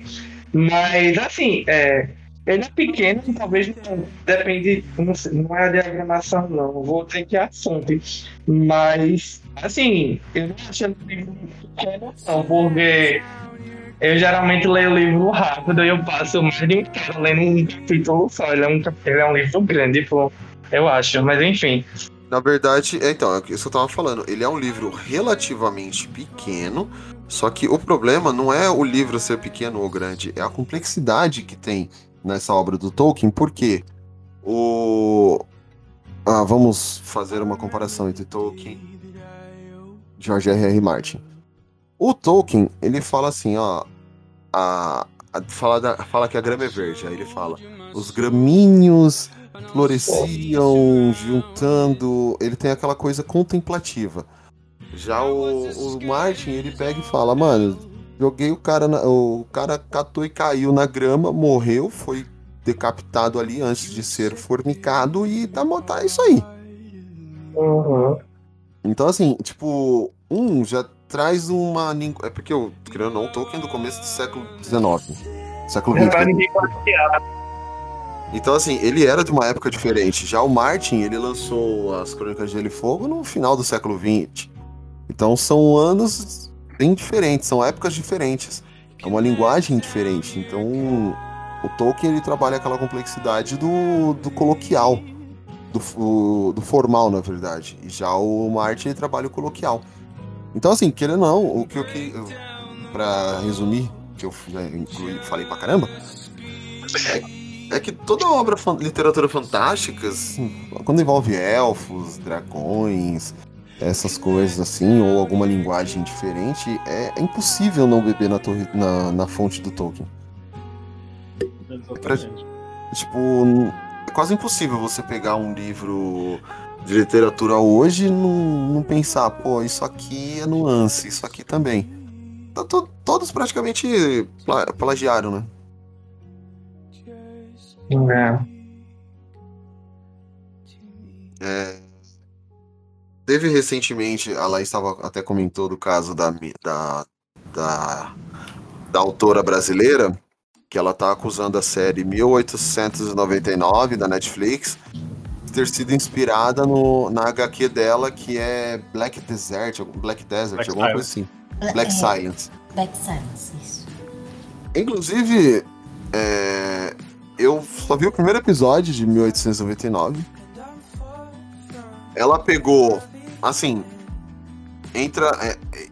Mas, assim, é, ele é pequeno, talvez não depende, não, não é a diagramação, não. Vou ter que fonte. Mas, assim, eu não achei pequeno, não, porque eu geralmente leio livro rápido e eu passo mais de um tempo lendo um capítulo só. Ele é um, ele é um livro grande, pô, eu acho, mas enfim. na verdade, é, então, é isso que eu tava falando. Ele é um livro relativamente pequeno, só que o problema não é o livro ser pequeno ou grande, é a complexidade que tem nessa obra do Tolkien, porque o. Ah, vamos fazer uma comparação entre Tolkien e George R.R. Martin. O Tolkien, ele fala assim, ó. A, a- fala, da- fala que a grama é verde. Aí ele fala: os gramíneos floresciam juntando. Ele tem aquela coisa contemplativa. Já o, o Martin, ele pega e fala: mano, joguei o cara. na- o cara catou e caiu na grama, morreu, foi decapitado ali antes de ser fornicado e tá, tá isso aí. Então, assim, tipo, um já traz uma. É porque eu, querendo ou não, Tolkien é do começo do século XIX. Século XX. ninguém confiar. Então, assim, ele era de uma época diferente. Já o Martin, ele lançou as Crônicas de Gelo e Fogo no final do século XX. Então, são anos bem diferentes, são épocas diferentes. É uma linguagem diferente. Então, o Tolkien, ele trabalha aquela complexidade do, do coloquial, do, do formal, na verdade. E já o Martin, ele trabalha o coloquial. Então, assim, querendo ou não, o que eu que. Pra resumir, que eu né, incluí, falei pra caramba, É que toda obra fan- literatura fantástica, assim, quando envolve elfos, dragões, essas coisas assim, ou alguma linguagem diferente, é, é impossível não beber na, torre, na, na fonte do Tolkien. Exatamente. Tipo, n- é quase impossível você pegar um livro de literatura hoje não, não pensar, pô, isso aqui é nuance, isso aqui também. Então, to- todos praticamente pla- plagiaram, né? É. É, Teve recentemente, a Laís estava até comentou do caso da, da, da, da autora brasileira, que ela tá acusando a série 1899 da Netflix ter sido inspirada no, na HQ dela, que é Black Desert, Black Desert, Black alguma coisa assim. Black É, Science. Black Silence, isso. Inclusive, é, eu só vi o primeiro episódio de 1899. Ela pegou, assim, entra. é, é,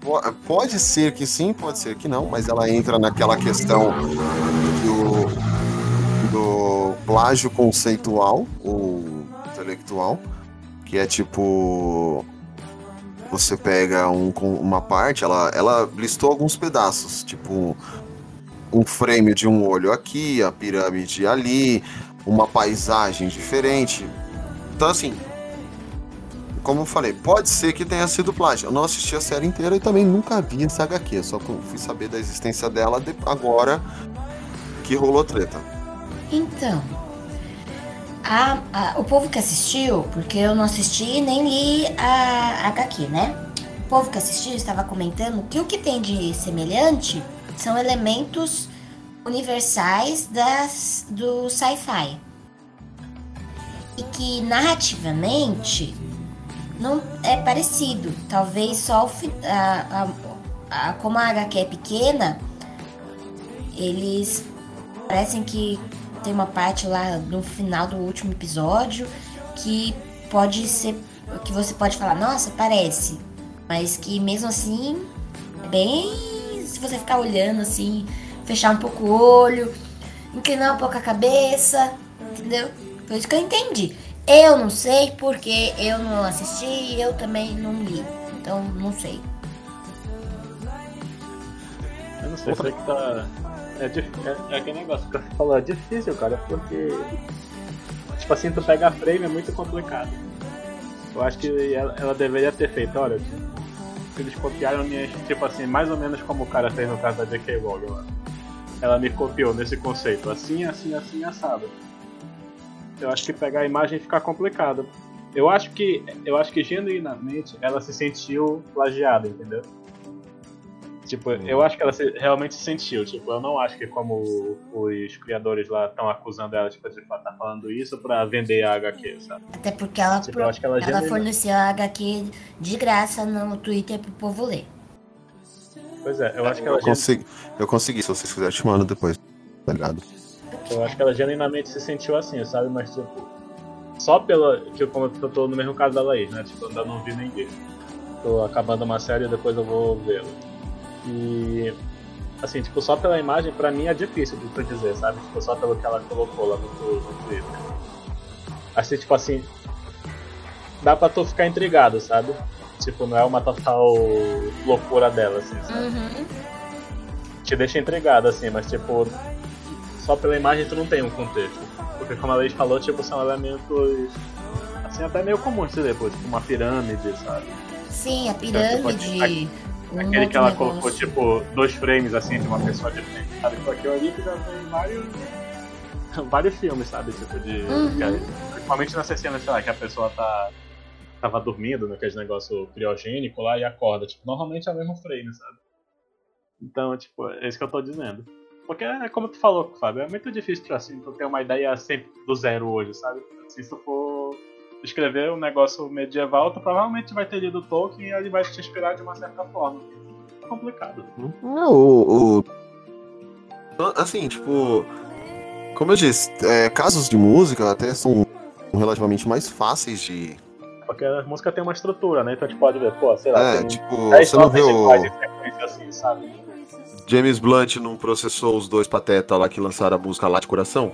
po- pode ser que sim, pode ser que não, mas ela entra naquela questão do, do plágio conceitual ou intelectual, que é tipo. Você pega um, uma parte, ela, ela listou alguns pedaços, tipo um frame de um olho aqui, a pirâmide ali, uma paisagem diferente. Então, assim, como eu falei, pode ser que tenha sido plágio. Eu não assisti a série inteira e também nunca vi essa HQ, só fui saber da existência dela de- agora que rolou treta. Então, a- a- o povo que assistiu, porque eu não assisti nem li a HQ, né? O povo que assistiu estava comentando que o que tem de semelhante são elementos universais das, do sci-fi. E que narrativamente não é parecido. Talvez só o a, a, a- como a HQ é pequena, eles parecem que tem uma parte lá no final do último episódio que pode ser que você pode falar, nossa, parece, mas que mesmo assim é bem se você ficar olhando assim, fechar um pouco o olho, inclinar um pouco a cabeça, entendeu? Foi isso que eu entendi. Eu não sei porque eu não assisti, eu também não li. Então não sei. Eu não sei, sei que tá. É, é, é aquele negócio que eu falo, é difícil, cara, porque. Tipo assim, tu pega a frame é muito complicado. Eu acho que ela, ela deveria ter feito, olha, eles copiaram minhas. Tipo assim, mais ou menos como o cara fez no caso da J.K. Rowling lá. Ela me copiou nesse conceito, assim, assim, assim, assado. Eu acho que pegar a imagem fica complicado. Eu acho que. Eu acho que genuinamente ela se sentiu plagiada, entendeu? Tipo, eu acho que ela se- realmente se sentiu. Tipo, eu não acho que como os criadores lá estão acusando ela tipo, de estar falando isso pra vender a HQ, sabe? Até porque ela, Tipo, que ela ela forneceu a HQ de graça no Twitter pro povo ler. Pois é, eu acho que ela, Eu consegui, eu consegui, se vocês quiserem, te mando depois, tá ligado? eu acho que ela genuinamente se sentiu assim, sabe? Mas tipo, só pela. Que como eu tô no mesmo caso da Laís, né? Tipo, eu ainda não vi nem vi. Tô acabando uma série e depois eu vou vê-la. E. Assim, tipo, só pela imagem, pra mim é difícil de tu dizer, sabe? Tipo, só pelo que ela colocou lá no, no Twitter. Assim, tipo assim. Dá pra tu ficar intrigado, sabe? Tipo, não é uma total loucura dela, assim, sabe? Uhum. te deixa intrigado, assim, mas tipo, só pela imagem tu não tem um contexto. Porque como a Leite falou, tipo, são elementos assim até meio comuns de ver, pô, tipo uma pirâmide, sabe? Sim, a Então, pirâmide. Um Aquele que ela negócio. colocou, tipo, dois frames assim de uma pessoa de frente, sabe? Tipo, aquilo ali que já tem vários. vários filmes, sabe? Tipo, de. Uhum. que a- principalmente nessas cenas, sei lá, que a pessoa tá. tava dormindo naquele negócio criogênico lá e acorda. Tipo, normalmente é o mesmo frame, sabe? Então, tipo, é isso que eu tô dizendo. Porque é como tu falou, Fábio, é muito difícil pra, assim, tu ter uma ideia sempre do zero hoje, sabe? Assim, se tu for escrever um negócio medieval, tu provavelmente vai ter lido Tolkien e ele vai te inspirar de uma certa forma. É complicado. É, o, o- Assim, tipo. Como eu disse, é, casos de música até são relativamente mais fáceis de. Porque a música tem uma estrutura, né? Então a gente pode ver, pô, sei lá, É, tem tipo, 10 você não vê o. assim, sabe? James Blunt não processou os dois patetas lá que lançaram a música Lá de Coração?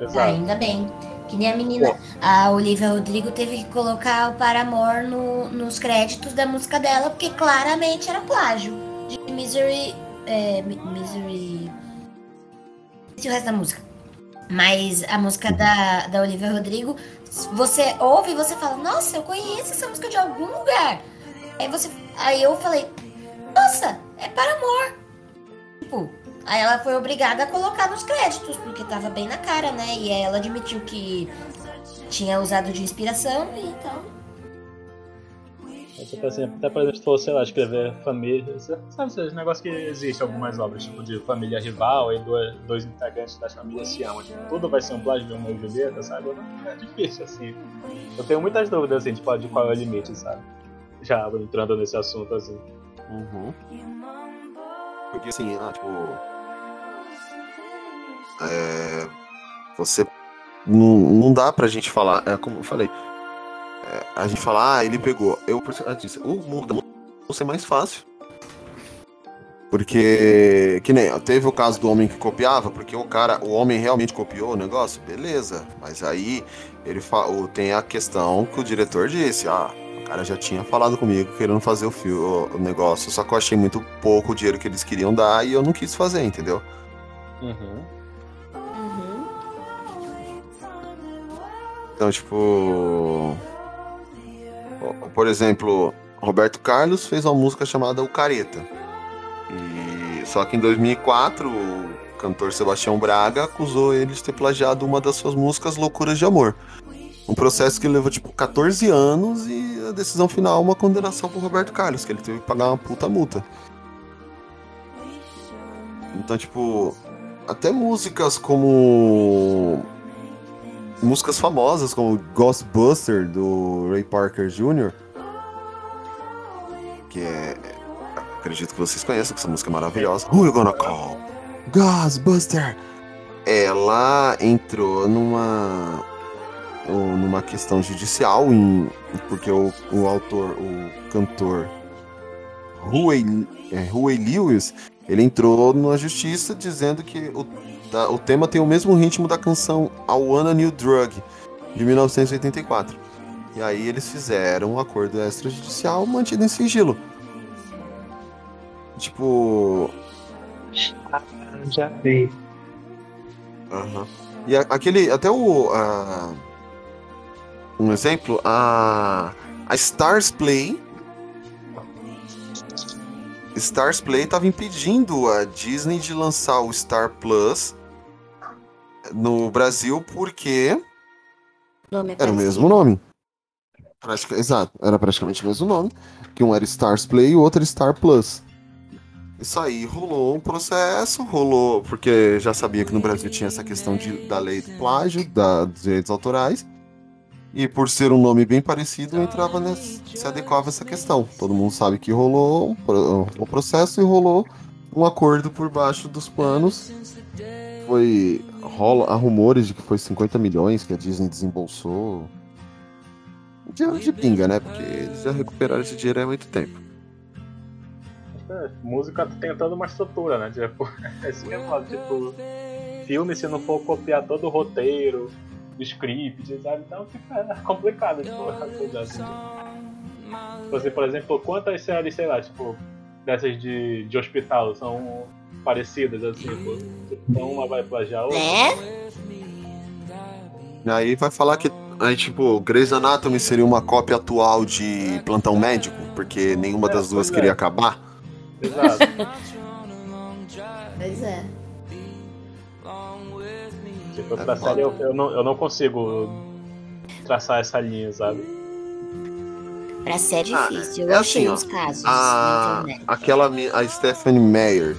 Exato. Ainda bem. Que nem a menina. A Olivia Rodrigo teve que colocar o Paramore no, nos créditos da música dela, porque claramente era plágio. De Misery. É, Mi- Misery. É o resto da música. Mas a música da, da Olivia Rodrigo, você ouve e você fala, nossa, eu conheço essa música de algum lugar. Aí você. Aí eu falei, nossa, é Paramore. Tipo, aí ela foi obrigada a colocar nos créditos, porque tava bem na cara, né? E aí ela admitiu que tinha usado de inspiração e então. É Tipo assim, até por exemplo, se fosse, sei lá, escrever família. Sabe esses negócios que existem algumas obras, tipo de família rival e dois, dois integrantes das famílias se amam. Tipo, tudo vai ser um plágio de uma Julieta, sabe? É difícil, assim. Eu tenho muitas dúvidas, assim, tipo, de qual é o limite, sabe? Já entrando nesse assunto, assim. Uhum. Porque assim, ah, tipo. É, você. Não, não dá pra gente falar. É como eu falei. é, a gente fala, ah, ele pegou. Eu disse, o mundo música é mais fácil. Porque. Que nem. Teve o caso do homem que copiava, porque o cara. O homem realmente copiou o negócio, beleza. Mas aí ele fa, o- tem a questão que o diretor disse, ah. O cara já tinha falado comigo querendo fazer o, fio, o negócio, só que eu achei muito pouco o dinheiro que eles queriam dar e eu não quis fazer, entendeu? Uhum. Então, tipo. Por exemplo, Roberto Carlos fez uma música chamada O Careta. E só que em 2004, o cantor Sebastião Braga acusou ele de ter plagiado uma das suas músicas Loucuras de Amor. Um processo que levou tipo 14 anos e a decisão final uma condenação pro Roberto Carlos, que ele teve que pagar uma puta multa. Então, tipo, até músicas como músicas famosas como Ghostbuster do Ray Parker Jr. Que é. Acredito que vocês conheçam, que essa música é maravilhosa. Who you gonna call? Ghostbuster! Ela entrou numa. numa questão judicial, em, porque o, o autor, o cantor Huey, é, Huey Lewis, ele entrou na justiça dizendo que o Tá? O tema tem o mesmo ritmo da canção I Wanna New Drug, de 1984. E aí eles fizeram um acordo extrajudicial mantido em sigilo. Tipo. Já vi. Aham. E a- aquele. Até o. a- um exemplo, a. A Stars Play. Stars Play tava impedindo a Disney de lançar o Star Plus no Brasil porque é era o mesmo nome. Pratica- Exato, era praticamente o mesmo nome. Que um era Stars Play e o outro era Star Plus. Isso aí rolou um processo, rolou, porque já sabia que no Brasil tinha essa questão de, da lei do plágio, da, dos direitos autorais. E por ser um nome bem parecido, entrava nessa, se adequava a essa questão. Todo mundo sabe que rolou um processo e rolou um acordo por baixo dos panos. Foi. Rola, há rumores de que foi 50 milhões que a Disney desembolsou. Dinheiro de pinga, né? Porque eles já recuperaram esse dinheiro há muito tempo. É, música tem toda uma estrutura, né? Tipo, é eu falo, tipo, filme se não for copiar todo o roteiro, o script, sabe? Então fica complicado, tipo, as coisas assim. Você, por exemplo, quantas séries, sei lá, tipo, dessas de, de hospital são parecidas, assim, pô? Então uma vai plagiar a outra. Né? E aí vai falar que. Aí, tipo, Grey's Anatomy seria uma cópia atual de Plantão Médico, porque nenhuma É, das duas é. queria acabar. Exato. Pois é. Tipo, pra série eu, eu, não, eu não consigo traçar essa linha, sabe? Pra ser é difícil. é Eu achei assim, ó, os casos A, aquela, a Stephanie Meyer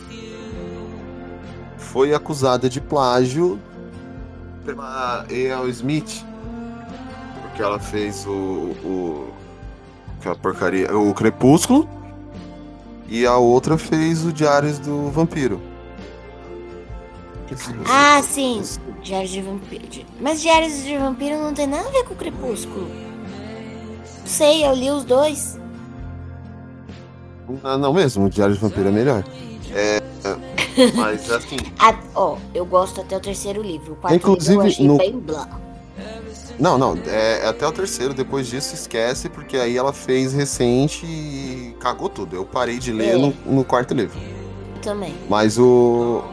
foi acusada de plágio pela E.L. Smith, porque ela fez o, o aquela porcaria, o Crepúsculo, e a outra fez o Diários do Vampiro. Ah, sim. Diários de Vampiro. Mas Diários de Vampiro não tem nada a ver com o Crepúsculo. Sei, eu li os dois. Ah, não mesmo, o Diário de Vampiro é melhor. É, mas assim, Ah, Ó, eu gosto até o terceiro livro. O quarto Inclusive, livro no- bem blá. não, não, é até o terceiro, depois disso esquece, porque aí ela fez recente e cagou tudo. Eu parei de ler É. no, no quarto livro. Também. Mas o.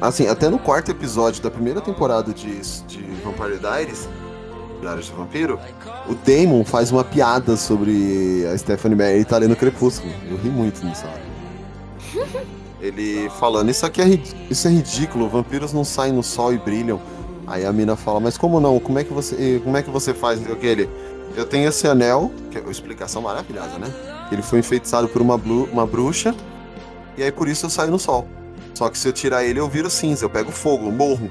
Assim, até no quarto episódio da primeira temporada de, de Vampire Diaries, Diários Vampiro, o Damon faz uma piada sobre a Stephanie Meyer tá lendo Crepúsculo. Eu ri muito nisso. Ele falando, isso aqui é, isso é ridículo, vampiros não saem no sol e brilham. Aí a mina fala, mas como não? Como é que você, como é que você faz aquele? Eu tenho esse anel, que é uma explicação maravilhosa, né? Ele foi enfeitiçado por uma, blu- uma bruxa, e aí por isso eu saio no sol. Só que se eu tirar ele, eu viro cinza, eu pego fogo, eu morro.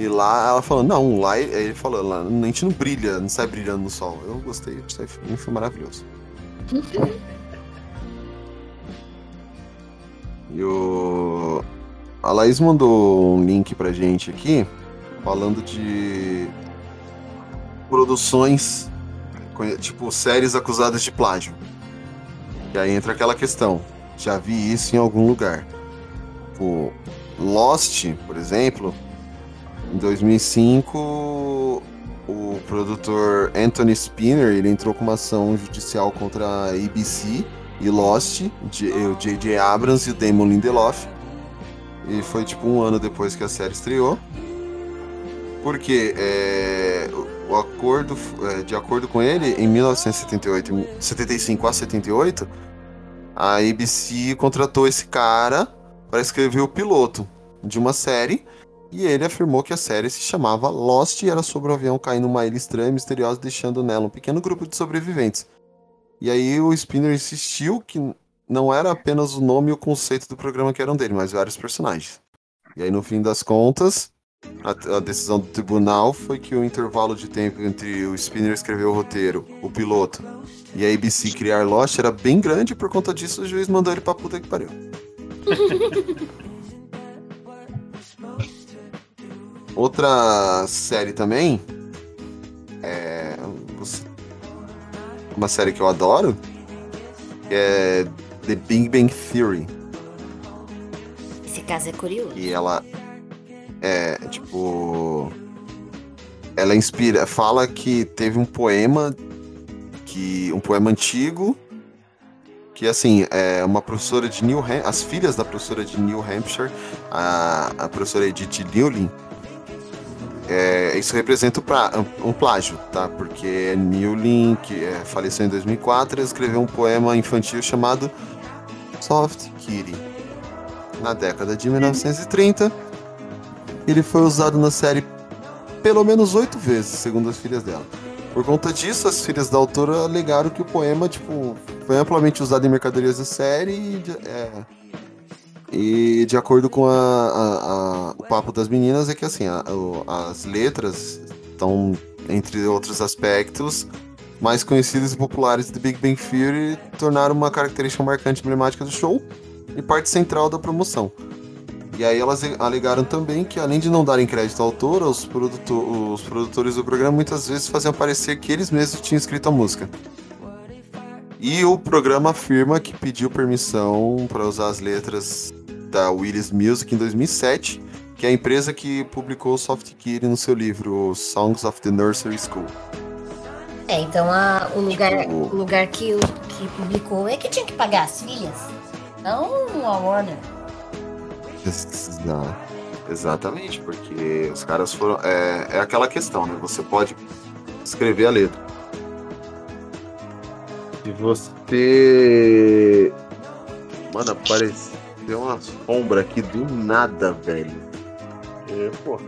E lá ela falou, não, lá ele falou, lá a gente não brilha, não sai brilhando no sol. Eu gostei, foi maravilhoso. E o. A Laís mandou um link pra gente aqui falando de produções, tipo séries acusadas de plágio. E aí entra aquela questão. Já vi isso em algum lugar. Tipo, Lost, por exemplo, em 2005, o produtor Anthony Spinner ele entrou com uma ação judicial contra a ABC e Lost, J- o J.J. Abrams e o Damon Lindelof. E foi tipo um ano depois que a série estreou. Porque é, o- acordo, é, de acordo com ele, em 1978, 75 a 78, a ABC contratou esse cara para escrever o piloto de uma série. E ele afirmou que a série se chamava Lost e era sobre um avião caindo numa ilha estranha e misteriosa, deixando nela um pequeno grupo de sobreviventes. E aí o Spinner insistiu que não era apenas o nome e o conceito do programa que eram dele, mas vários personagens. E aí no fim das contas, a, a decisão do tribunal foi que o intervalo de tempo entre o Spinner escrever o roteiro, o piloto, e a ABC criar Lost era bem grande, e por conta disso o juiz mandou ele pra puta que pariu. Outra série também é uma série que eu adoro, que é The Big Bang Theory. Esse caso é curioso. E ela é tipo ela inspira, fala que teve um poema que um poema antigo que assim, é uma professora de New Hampshire, as filhas da professora de New Hampshire, a, a professora Edith Newlin, é, isso representa um, plágio, tá? Porque Newlin, que é, faleceu em 2004, escreveu um poema infantil chamado Soft Kitty. Na década de 1930, ele foi usado na série pelo menos oito vezes, segundo as filhas dela. Por conta disso, as filhas da autora alegaram que o poema, tipo, foi amplamente usado em mercadorias da série e, é, e de acordo com a- a- a- o papo das meninas, é que assim, as letras estão, entre outros aspectos, mais conhecidas e populares de Big Bang Theory, tornaram uma característica marcante emblemática do show e parte central da promoção. E aí elas alegaram também que, além de não darem crédito à autora, os, os produtores do programa muitas vezes faziam parecer que eles mesmos tinham escrito a música. E o programa afirma que pediu permissão para usar as letras da Willis Music em 2007, que é a empresa que publicou Soft Kitty no seu livro Songs of the Nursery School. É, então a- o, lugar, Tipo- o lugar que, o- que publicou é que tinha que pagar as filhas. Não a Warner. Exa- Exatamente, porque os caras foram. É, é aquela questão, né? Você pode escrever a letra. Se você. Mano, apareceu uma sombra aqui do nada, velho. E, pô,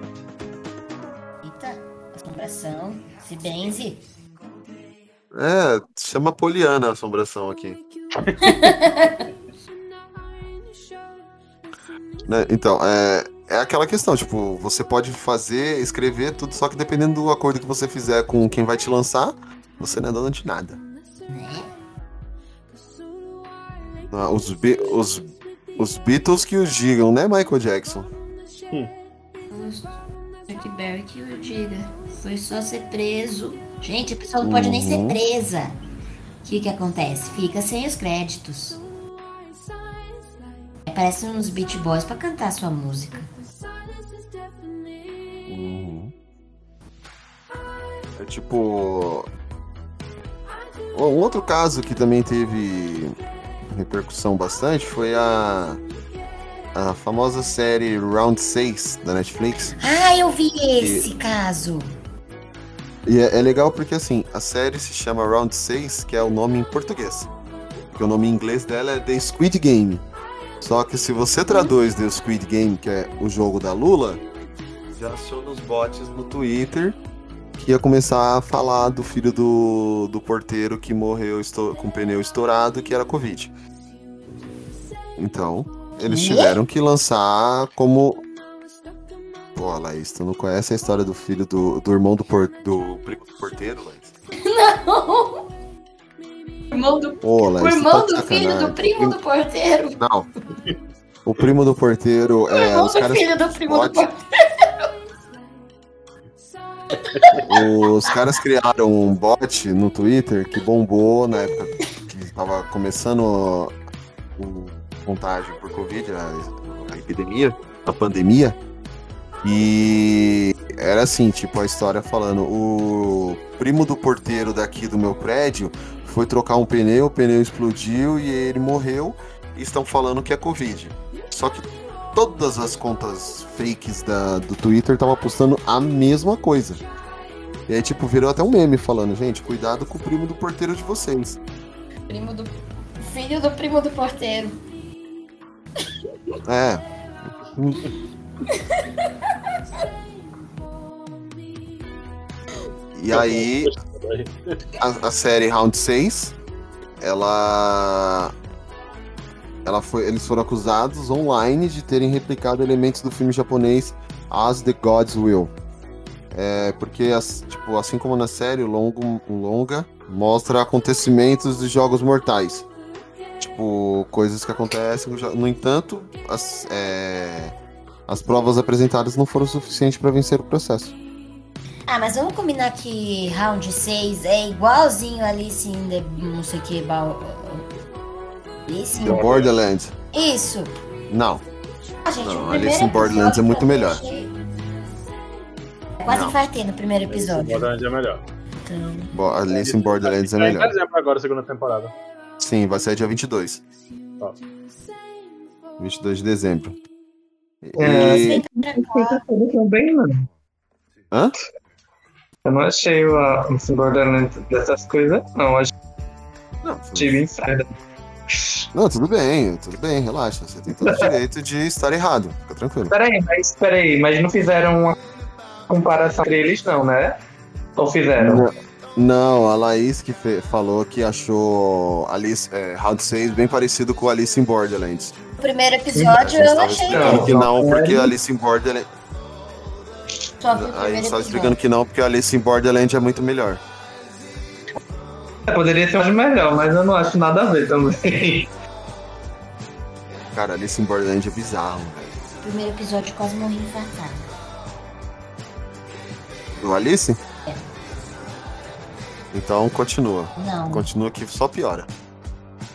Eita, assombração, se benze. É, chama Poliana a assombração aqui. Né, Então, é, é aquela questão, tipo, você pode fazer, escrever tudo, só que dependendo do acordo que você fizer com quem vai te lançar, você não é dono de nada. Ah, os, Be- os, os Beatles que os digam, né, Michael Jackson? Chuck Berry que o diga. Foi só ser preso. Gente, a pessoa não pode nem ser Uhum. presa. O que que acontece? Fica sem os créditos. Parece uns Beat Boys pra cantar sua música. Uhum. É tipo. Um outro caso que também teve repercussão bastante foi a. A famosa série Round 6 da Netflix. Ah, eu vi esse caso. E é, é legal porque assim, a série se chama Round 6, que é o nome em português. Porque o nome em inglês dela é The Squid Game. Só que se você traduz The Squid Game, que é o jogo da Lula, já achou nos bots no Twitter que ia começar a falar do filho do, do porteiro que morreu com o pneu estourado, que era Covid. Então, eles Quê? tiveram que lançar como. Pô, Laís, tu não conhece a história do filho do, do irmão do, por, do primo do porteiro, Laís? Não! Irmão do, Pô, o Laís, tu irmão tá do filho do primo do porteiro. Não. O primo do porteiro O é. irmão Os do filho do primo do bots- porteiro. Os caras criaram um bot no Twitter que bombou na época que estava começando o contágio por Covid, a, a epidemia, a pandemia. E era assim, tipo, a história falando, o primo do porteiro daqui do meu prédio foi trocar um pneu, o pneu explodiu e ele morreu e estão falando que é Covid. Só que todas as contas fakes da, do Twitter estavam postando a mesma coisa. E aí, tipo, virou até um meme falando, gente, cuidado com o primo do porteiro de vocês. Primo do filho do primo do porteiro. É. E aí, a, a série Round 6, ela. Ela foi, eles foram acusados online de terem replicado elementos do filme japonês As the Gods Will. É, porque, as- tipo, assim como na série, o longo, longa mostra acontecimentos de jogos mortais. Tipo, coisas que acontecem. No entanto, as, é, as provas apresentadas não foram suficientes para vencer o processo. Ah, mas vamos combinar que round 6 é igualzinho Alice in the. não sei que. Alice in... The Borderlands. Isso! Não. Ah, gente, Não, o Alice in Borderlands é muito melhor. achei- Quase Não. infartei no primeiro episódio. Borderlands é melhor. Então, Bo- Alice in Borderlands é Tá em melhor. dezembro agora, a segunda temporada. Sim, vai ser dia 22. Ó. 22 de dezembro. É, E... também, mano. Hã? Eu não achei o, o Borderlands dessas coisas, não. Eu achei Não, bem fraca. Não, tudo bem, tudo bem, relaxa. Você tem todo o direito de estar errado. Fica tranquilo. Peraí, mas peraí, mas não fizeram uma comparação entre eles, não, né? Ou fizeram? Não, não, a Laís que falou que achou Alice, é, Round 6 bem parecido com Alice in Borderlands. o primeiro episódio eu achei. Não, que não, porque Alice in Borderlands. Só Aí episódio. explicando que não, porque Alice in Borderlands é muito melhor. É, Poderia ser mais melhor, mas eu não acho nada a ver também. Cara, Alice in Borderlands é bizarro, velho. Primeiro episódio quase morri infartado. Do Alice? É. Então continua. Não. Continua que só piora.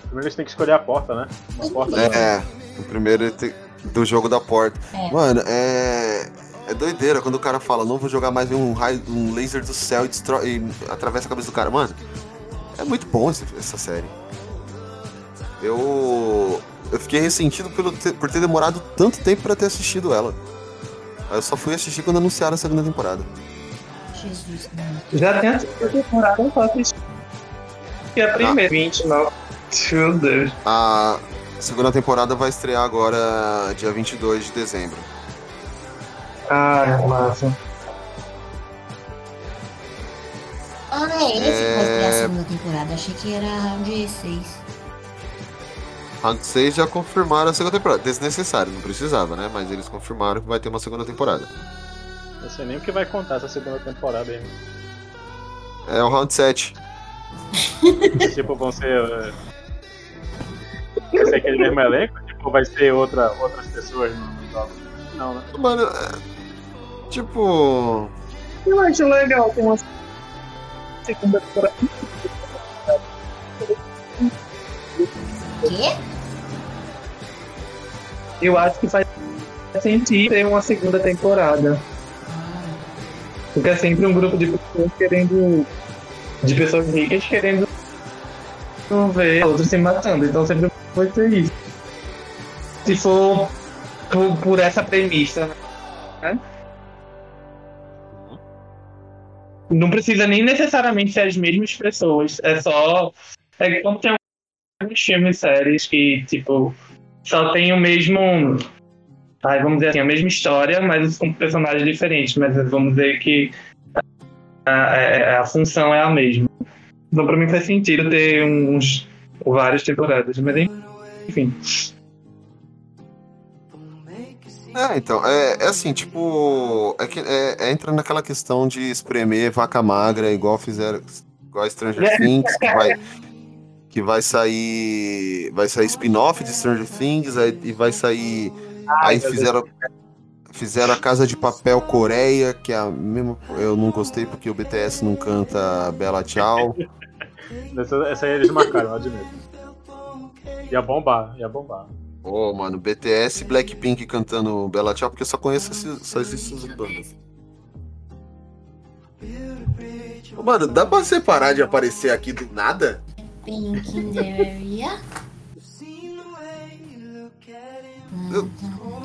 Primeiro eles têm que escolher a porta, né? Uma porta. É, o primeiro tem- do jogo da porta. É. Mano, é. É doideira quando o cara fala, não vou jogar mais um raio, um laser do céu e, destrói, e atravessa a cabeça do cara. Mano, é muito bom esse- essa série. Eu. Eu fiquei ressentido pelo ter- por ter demorado tanto tempo pra ter assistido ela. Eu só fui assistir quando anunciaram a segunda temporada. Jesus, mano. Já tem a segunda temporada pra assistir. E a primeira, 29. Meu Deus. A segunda temporada vai estrear agora dia 22 de dezembro. Ah, massa. Ah, é esse que vai É. segunda temporada. Achei que era round 6. Round 6 já confirmaram a segunda temporada. Desnecessário, não precisava, né? Mas eles confirmaram que vai ter uma segunda temporada. Não sei nem o que vai contar essa segunda temporada aí. É o Round 7. tipo, vão ser. é, Vai ser aquele mesmo elenco? Tipo, vai ser outra, outras pessoas no, no jogo? Não, né? Mano, é... Tipo. Eu acho legal ter uma segunda temporada. Quê? Eu acho que faz sentido ter uma segunda temporada. Porque é sempre um grupo de pessoas querendo. de pessoas ricas querendo ver outros se matando. Então sempre vai ter isso. Se for por, por essa premissa, né? Não precisa nem necessariamente ser as mesmas pessoas. É só. É como tem alguns filmes e séries que, tipo, só tem o mesmo. Ai, vamos dizer assim, a mesma história, mas com personagens diferentes. Mas vamos dizer que a, a, a função é a mesma. Então, pra mim faz sentido ter uns. várias temporadas, mas enfim. É, então, é, é assim, tipo. É que, é, é, entra naquela questão de espremer vaca magra, igual fizeram. Igual a Stranger Things, que vai, que vai sair. Vai sair spin-off de Stranger Things, aí, e vai sair. Ai, aí fizeram. Fizeram a Casa de Papel Coreia, que é a mesma. Eu não gostei porque o BTS não canta Bela Tchau. Essa, essa aí eles marcaram, eu admito. Ia bombar, ia bombar. Ô, mano, BTS e Blackpink cantando Bela Tchau, porque eu só conheço esses, só essas bandas. Mano, dá pra você parar de aparecer aqui do nada? Pink in the area.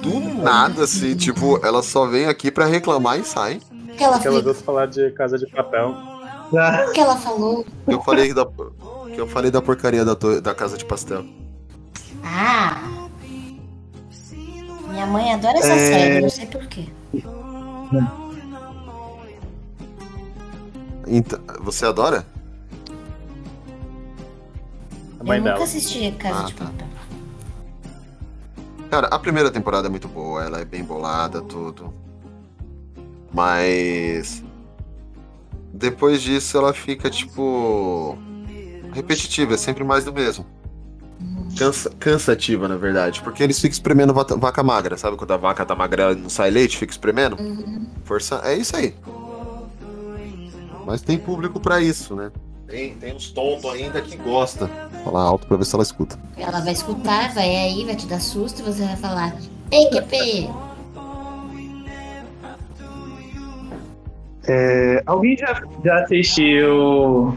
Do nada, assim, tipo, ela só vem aqui pra reclamar e sai. Que ela, fez? outras falar de Casa de Papel. O que ela falou? Eu falei da, que eu falei da porcaria da, da Casa de Pastel. Ah! Minha mãe adora essa É. série, não sei porquê. Então, você adora? A mãe Eu nunca assisti Casa Ah, de tá. Papel. Cara, a primeira temporada é muito boa, ela é bem bolada, tudo. Mas. Depois disso ela fica, tipo. repetitiva, é sempre mais do mesmo. Cansa- cansativa, na verdade. Porque eles ficam espremendo vaca, vaca magra, sabe? Quando a vaca tá magra e não sai leite, fica espremendo. Força. É isso aí. Mas tem público pra isso, né? Tem, tem uns tontos ainda que gosta. Falar alto pra ver se ela escuta. Ela vai escutar, vai aí, vai te dar susto e você vai falar: PQP! É, alguém já, já assistiu.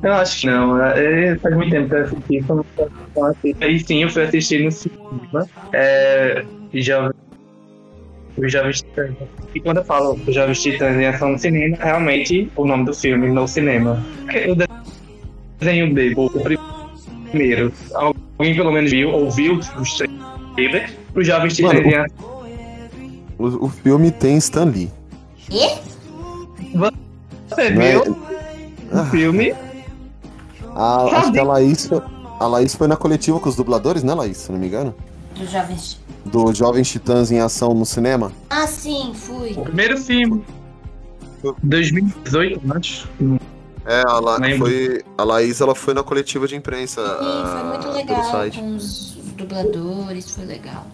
Eu acho que não. é, faz muito tempo que eu assisti. então não não assisto. Aí sim, eu fui assistir no cinema. É, já os Jovens Titãs. E quando eu falo os Jovens Titãs em ação no cinema, realmente o nome do filme no cinema. O desenho dele, o primeiro, alguém pelo menos viu, ou viu os trailers, os Jovens Titãs Mano, em ação. O, o filme tem Stan Lee. E? Você Não é- viu o filme? A, acho que a Laís, foi- a Laís foi na coletiva com os dubladores, né, Laís? Se não me engano. Dos jovens. Do Jovens Titãs em Ação no cinema. Ah, sim, fui. O primeiro filme. 2018, acho. É, a, La, Lembro. foi, a Laís ela foi na coletiva de imprensa. Sim, foi ah, muito legal com os dubladores, foi legal.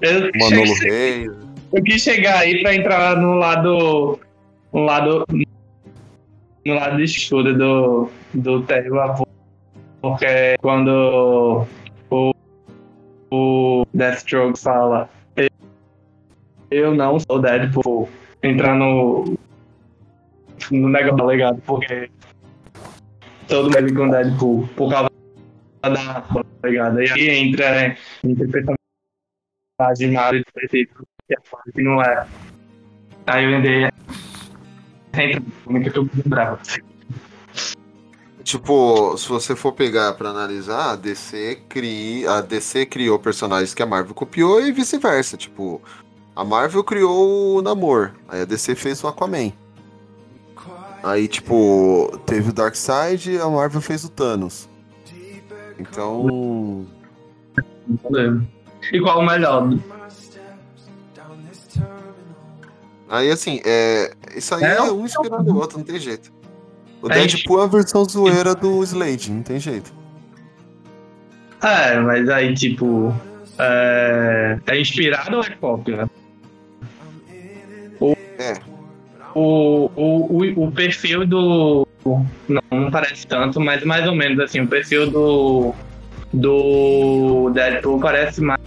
Eu, Manolo Reis. eu quis chegar aí pra entrar no lado. No lado. No lado escuro do, do Terry Avô. Porque quando o, o Deathstroke fala "Eu- não sou Deadpool, entrar no. No negócio tá porque todo mundo com Deadpool, por causa da. tá? E aí entra, né? Interpretação de nada específico que é foda, não é. Aí eu andei. Sempre muito que eu bravo. Tipo, se você for pegar pra analisar, a DC, cri... a DC criou personagens que a Marvel copiou e vice-versa. Tipo, a Marvel criou o Namor, aí a DC fez o Aquaman. Aí, tipo, teve o Darkseid e a Marvel fez o Thanos. Então. E qual o melhor? Aí, assim, é... isso aí É, é um inspirado no outro, não tem jeito. O Deadpool é a versão zoeira do Slade, não tem jeito. É, mas aí, tipo. É, é inspirado ou é cópia? O, É. o, o, o, o perfil do. Não, não parece tanto, mas mais ou menos assim, o perfil do. do Deadpool parece mais.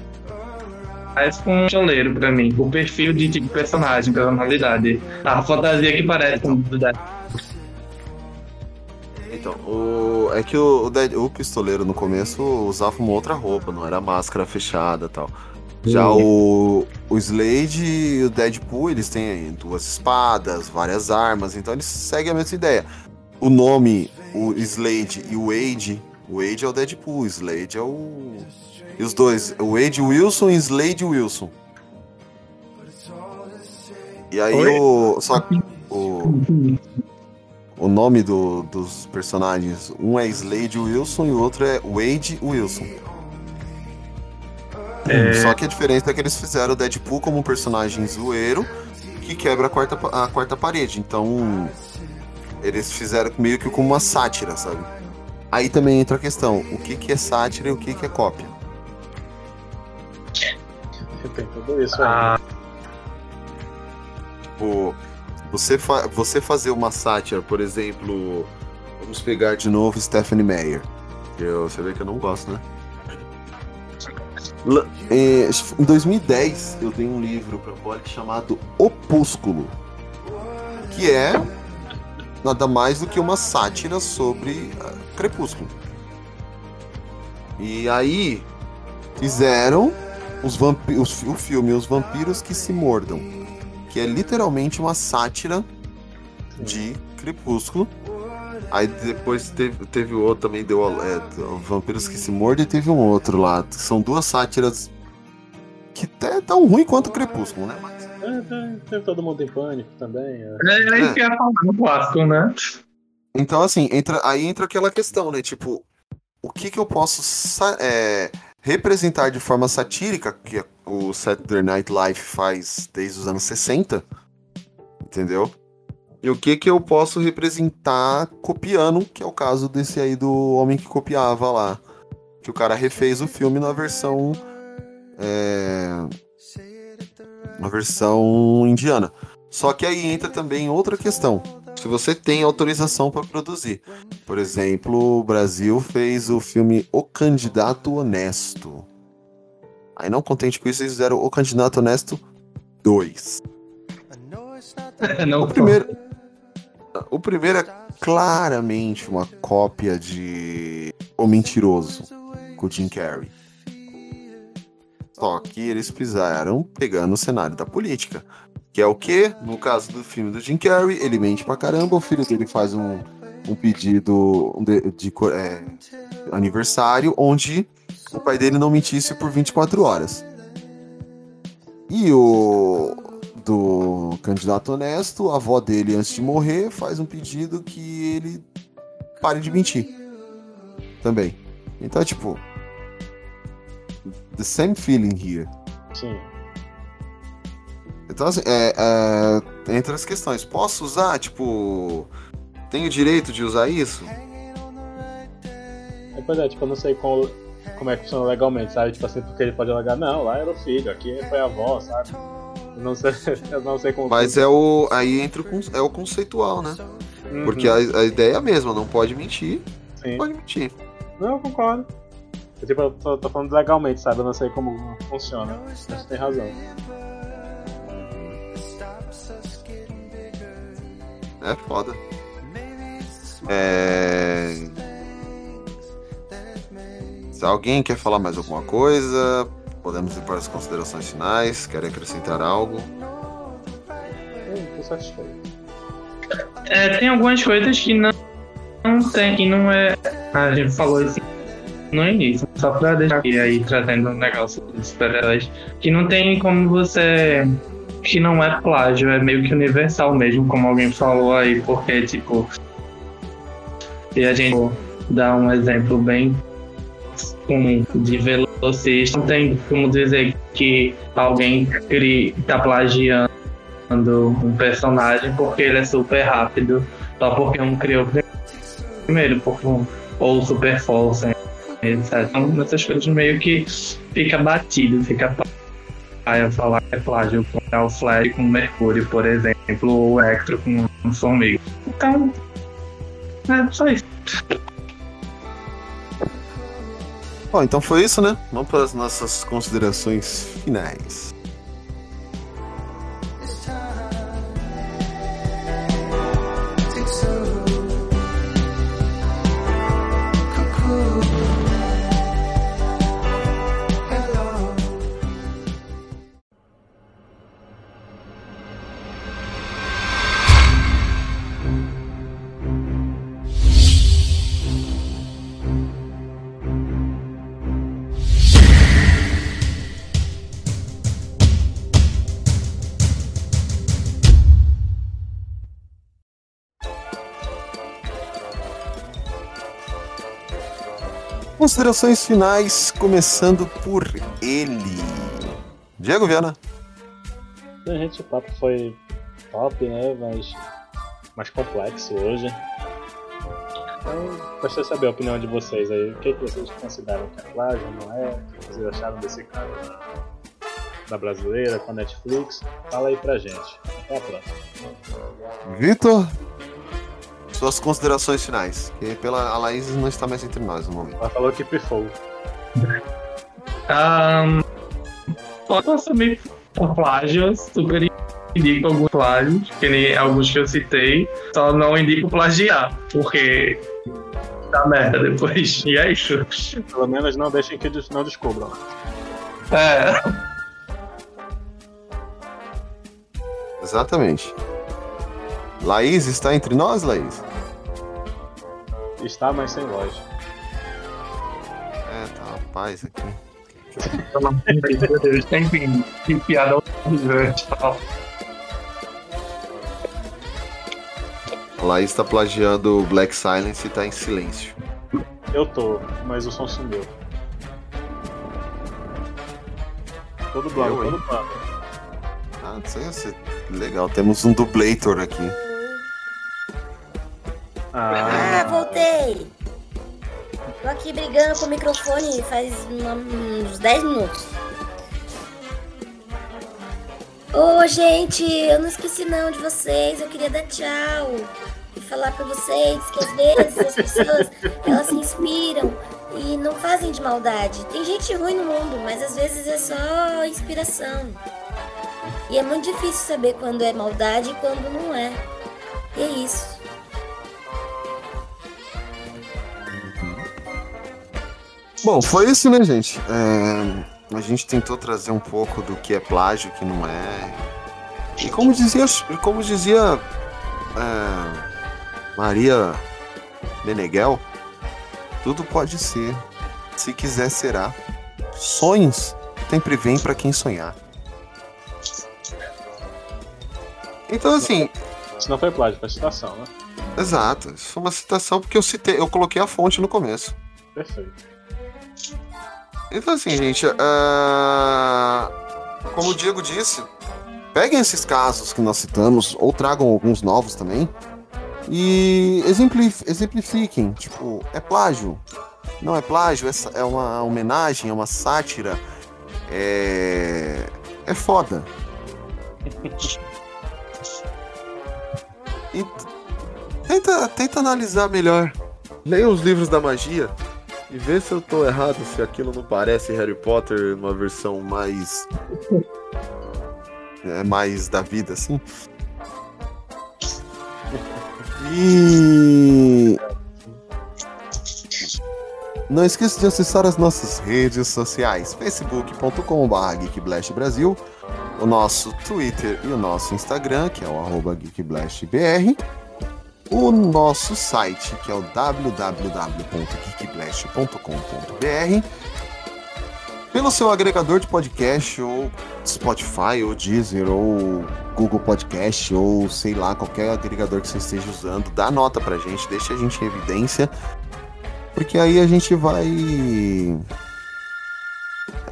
Mais com um choleiro pra mim. O perfil de tipo personagem, personalidade. A fantasia que parece com o do Deadpool. Então, o... é que o, o, o pistoleiro no começo usava uma outra roupa, não era máscara fechada e tal. Já o, o Slade e o Deadpool, eles têm duas espadas, várias armas, então eles seguem a mesma ideia. O nome, o Slade e o Wade, o Wade é o Deadpool, o Slade é o. E os dois, o Wade Wilson e Slade Wilson. E aí Oi? o. Só que o. O nome do- dos personagens, um é Slade Wilson e o outro é Wade Wilson. Só que a diferença é que eles fizeram o Deadpool como um personagem zoeiro que quebra a quarta, a quarta parede. Então, eles fizeram meio que como uma sátira, sabe? Aí também entra a questão: o que, que é sátira e o que, que é cópia? Tem tudo isso aí. Ah, Tipo, você, fa- você fazer uma sátira, por exemplo, vamos pegar de novo Stephanie Meyer. Eu, você vê que eu não gosto, né? La- é, em 2010, eu dei um livro pra Polly chamado Opúsculo, que é nada mais do que uma sátira sobre ah, Crepúsculo. E aí fizeram os vampi- os- o filme Os Vampiros que se Mordam, que é literalmente uma sátira de Crepúsculo. Aí depois teve, teve o outro também, deu é, Vampiros que se Mordam e teve um outro lá. que São duas sátiras que até tão ruim quanto Crepúsculo, né? Mas- É, tem, tem todo mundo em pânico também. é. é isso que eu ia falar no clássico, né? Então, assim, entra, aí entra aquela questão, né? Tipo, o que que eu posso é, representar de forma satírica, que o Saturday Night Live faz desde os anos 60, entendeu? E o que que eu posso representar copiando, que é o caso desse aí do homem que copiava lá. Que o cara refez o filme na versão. É, na versão indiana. Só que aí entra também outra questão. Se você tem autorização para produzir. Por exemplo, o Brasil fez o filme O Candidato Honesto. Aí não contente com isso, eles fizeram O Candidato Honesto 2. Não, O primeiro, o primeiro é claramente uma cópia de O Mentiroso, com o Jim Carrey. Só que eles fizeram pegando o cenário da política. Que é o que? No caso do filme do Jim Carrey, ele mente pra caramba, o filho dele faz um, um pedido de, de co- é, aniversário onde o pai dele não mentisse por 24 horas. E o do candidato honesto, a avó dele, antes de morrer, faz um pedido que ele pare de mentir. Também. Então, tipo. The same feeling here. Sim. Então, assim, é, é, entre as questões, posso usar? Tipo, tenho direito de usar isso? É, pois é, tipo, eu não sei qual, como é que funciona legalmente, sabe? Tipo assim, porque ele pode alegar, não, lá era o filho, aqui foi a avó, sabe? Eu não sei, eu não sei como. Mas é o. Aí entra o, é o conceitual, né? Uhum, Porque a, a ideia é a mesma, não pode mentir, sim. pode mentir. Não, eu concordo. Eu, tipo, eu tô, tô falando legalmente, sabe? Eu não sei como funciona. Você tem razão. É foda. É. Alguém quer falar mais alguma coisa, podemos ir para as considerações finais. Quer acrescentar algo? Eu tô satisfeito. É, tem algumas coisas que não, não tem, que não é. A gente falou isso no início, só pra deixar aqui aí trazendo um negócio de super-heróis, que não tem como você. que não é plágio, é meio que universal mesmo, como alguém falou aí, porque tipo. Se a gente dar um exemplo bem comum de velocista, não tem como dizer que alguém cri, tá plagiando um personagem porque ele é super rápido, só porque um criou primeiro, porque um, ou super força, etc. Então, essas coisas meio que fica batido, fica paia falar que é plágio, como é o Flash com Mercúrio, por exemplo, ou o Electro com um Formiga. Então, É, só isso. Bom, então foi isso, né? Vamos para as nossas considerações finais. Considerações finais, começando por ele. Diego Viana. Gente, o papo foi top, né? Mas mais complexo hoje. Então, gostaria de saber a opinião de vocês aí. O que, que vocês consideram que é plágio, não é? O que vocês acharam desse caso da, da brasileira com a Netflix? Fala aí pra gente. Até a próxima. Vitor, suas considerações finais. Que pela a Laís não está mais entre nós no momento. Ela falou que pifou. Um, pode também por plágios, super indico alguns plágios, que nem alguns que eu citei, só não indico plagiar, porque dá merda depois. E é isso. Pelo menos não deixem que eles não descubram. É. Exatamente. Laís está entre nós, Laís? Está, mas sem voz. É, tá uma paz aqui. Pelo amor de Deus, enfim, que piada horrível e tal. A Laís está plagiando Black Silence e está em silêncio. Eu tô, mas o som sumiu. Todo hein? todo blanco. Ah, ia ser legal. Temos um dublator aqui. Ah, Ah, voltei! Tô aqui brigando com o microfone faz uns 10 minutos. Ô, gente, eu não esqueci não de vocês. Eu queria dar tchau e falar pra vocês que às vezes as pessoas elas se inspiram e não fazem de maldade. Tem gente ruim no mundo, mas às vezes é só inspiração. E é muito difícil saber quando é maldade e quando não é. E é isso. Bom, foi isso, né, gente? É, a gente tentou trazer um pouco do que é plágio, o que não é. E como dizia, como dizia é, Maria Meneghel, tudo pode ser. Se quiser, será. Sonhos sempre vêm para quem sonhar. Então, assim, isso não foi plágio, foi citação, né? exato. Isso foi uma citação porque eu citei, eu coloquei a fonte no começo. Perfeito. Então assim, gente, ah, como o Diego disse, peguem esses casos que nós citamos, ou tragam alguns novos também, e exemplif- exemplifiquem, tipo, é plágio, não é plágio, essa é uma homenagem, é uma sátira, é, é foda. E tenta, tenta analisar melhor. Leia os livros da magia e vê se eu tô errado, se aquilo não parece Harry Potter numa versão mais. É mais da vida, assim. E. Não esqueça de acessar as nossas redes sociais: facebook.com.br geekblastbrasil, o nosso Twitter e o nosso Instagram, que é o arroba geekblastbr, o nosso site, que é o www.geekblast.com.br, pelo seu agregador de podcast, ou Spotify, ou Deezer, ou Google Podcast, ou sei lá, qualquer agregador que você esteja usando, dá nota pra gente, deixa a gente em evidência, porque aí a gente vai.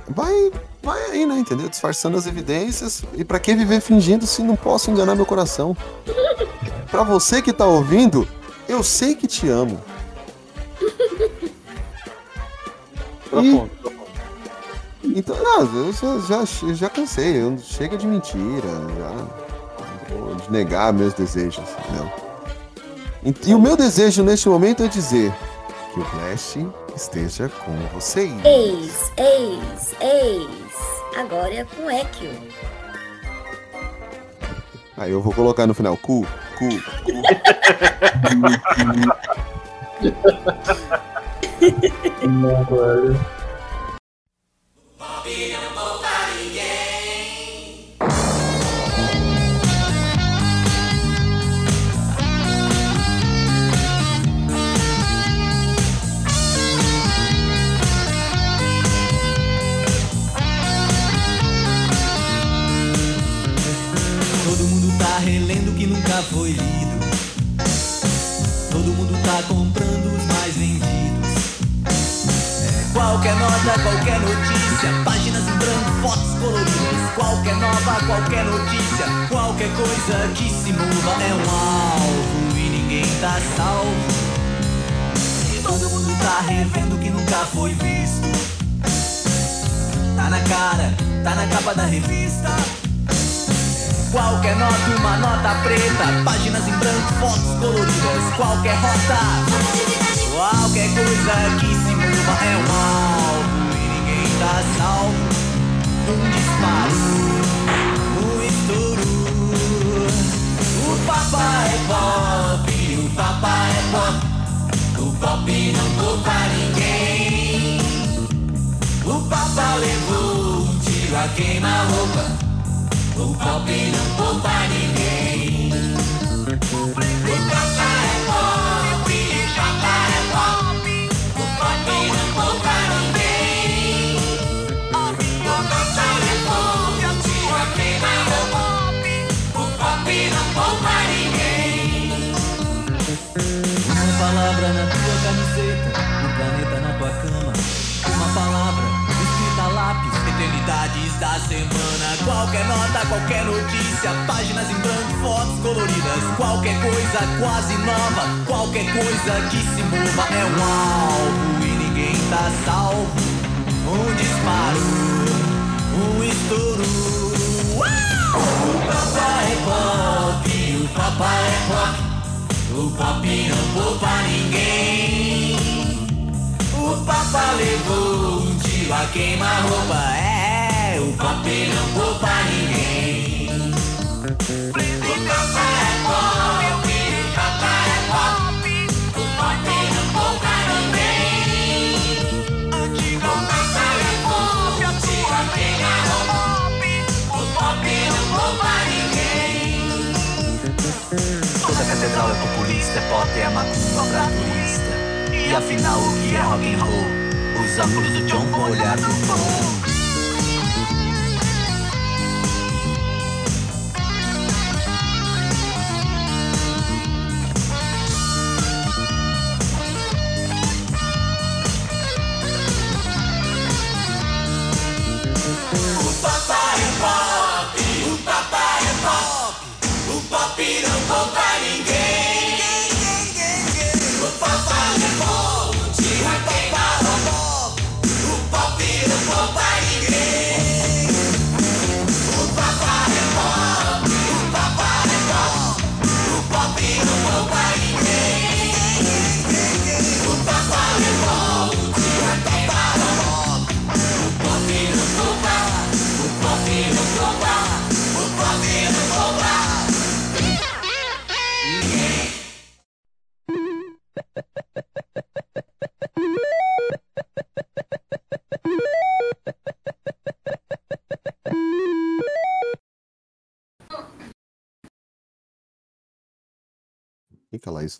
Vai. Vai aí, né? Entendeu? Disfarçando as evidências. E pra que viver fingindo se não posso enganar meu coração? Pra você que tá ouvindo, eu sei que te amo. Profundo, profundo. Então, não, eu já, já, já cansei. Eu, chega de mentira, já. De negar meus desejos, entendeu? E, e o meu desejo neste momento é dizer que o Flash esteja com vocês. Eis, eis, eis. Agora é com Ekio. Aí eu vou colocar no final cu, cu, Não, nunca foi lido. Todo mundo tá comprando os mais vendidos. É, qualquer nota, qualquer notícia, páginas em branco, fotos coloridas. Qualquer nova, qualquer notícia, qualquer coisa que se mova é um alvo e ninguém tá salvo. Todo mundo tá revendo o que nunca foi visto. Tá na cara, tá na capa da revista. Qualquer nota, uma nota preta, páginas em branco, fotos coloridas, qualquer rota, qualquer coisa que se mova é um alvo e ninguém tá salvo. Um disparo, um estouro. O papai é pop, o papai é pop, o pop não poupa ninguém. O papai levou um tiro a queima-roupa. O não poupa ninguém. Da semana. Qualquer nota, qualquer notícia, páginas em branco, fotos coloridas. Qualquer coisa quase nova, qualquer coisa que se mova é um alvo e ninguém tá salvo. Um disparo, um estouro. O papai é pop, o papai é pop. O pop não poupa ninguém. O papa levou um tiro a queima-roupa. É, um tiro a queima-roupa. O pop não poupa ninguém. Toda catedral é populista, é pop, é macumba. E afinal, o que é rock and roll? Os óculos do John com o olhar do Paul. Pop, o pop não poupa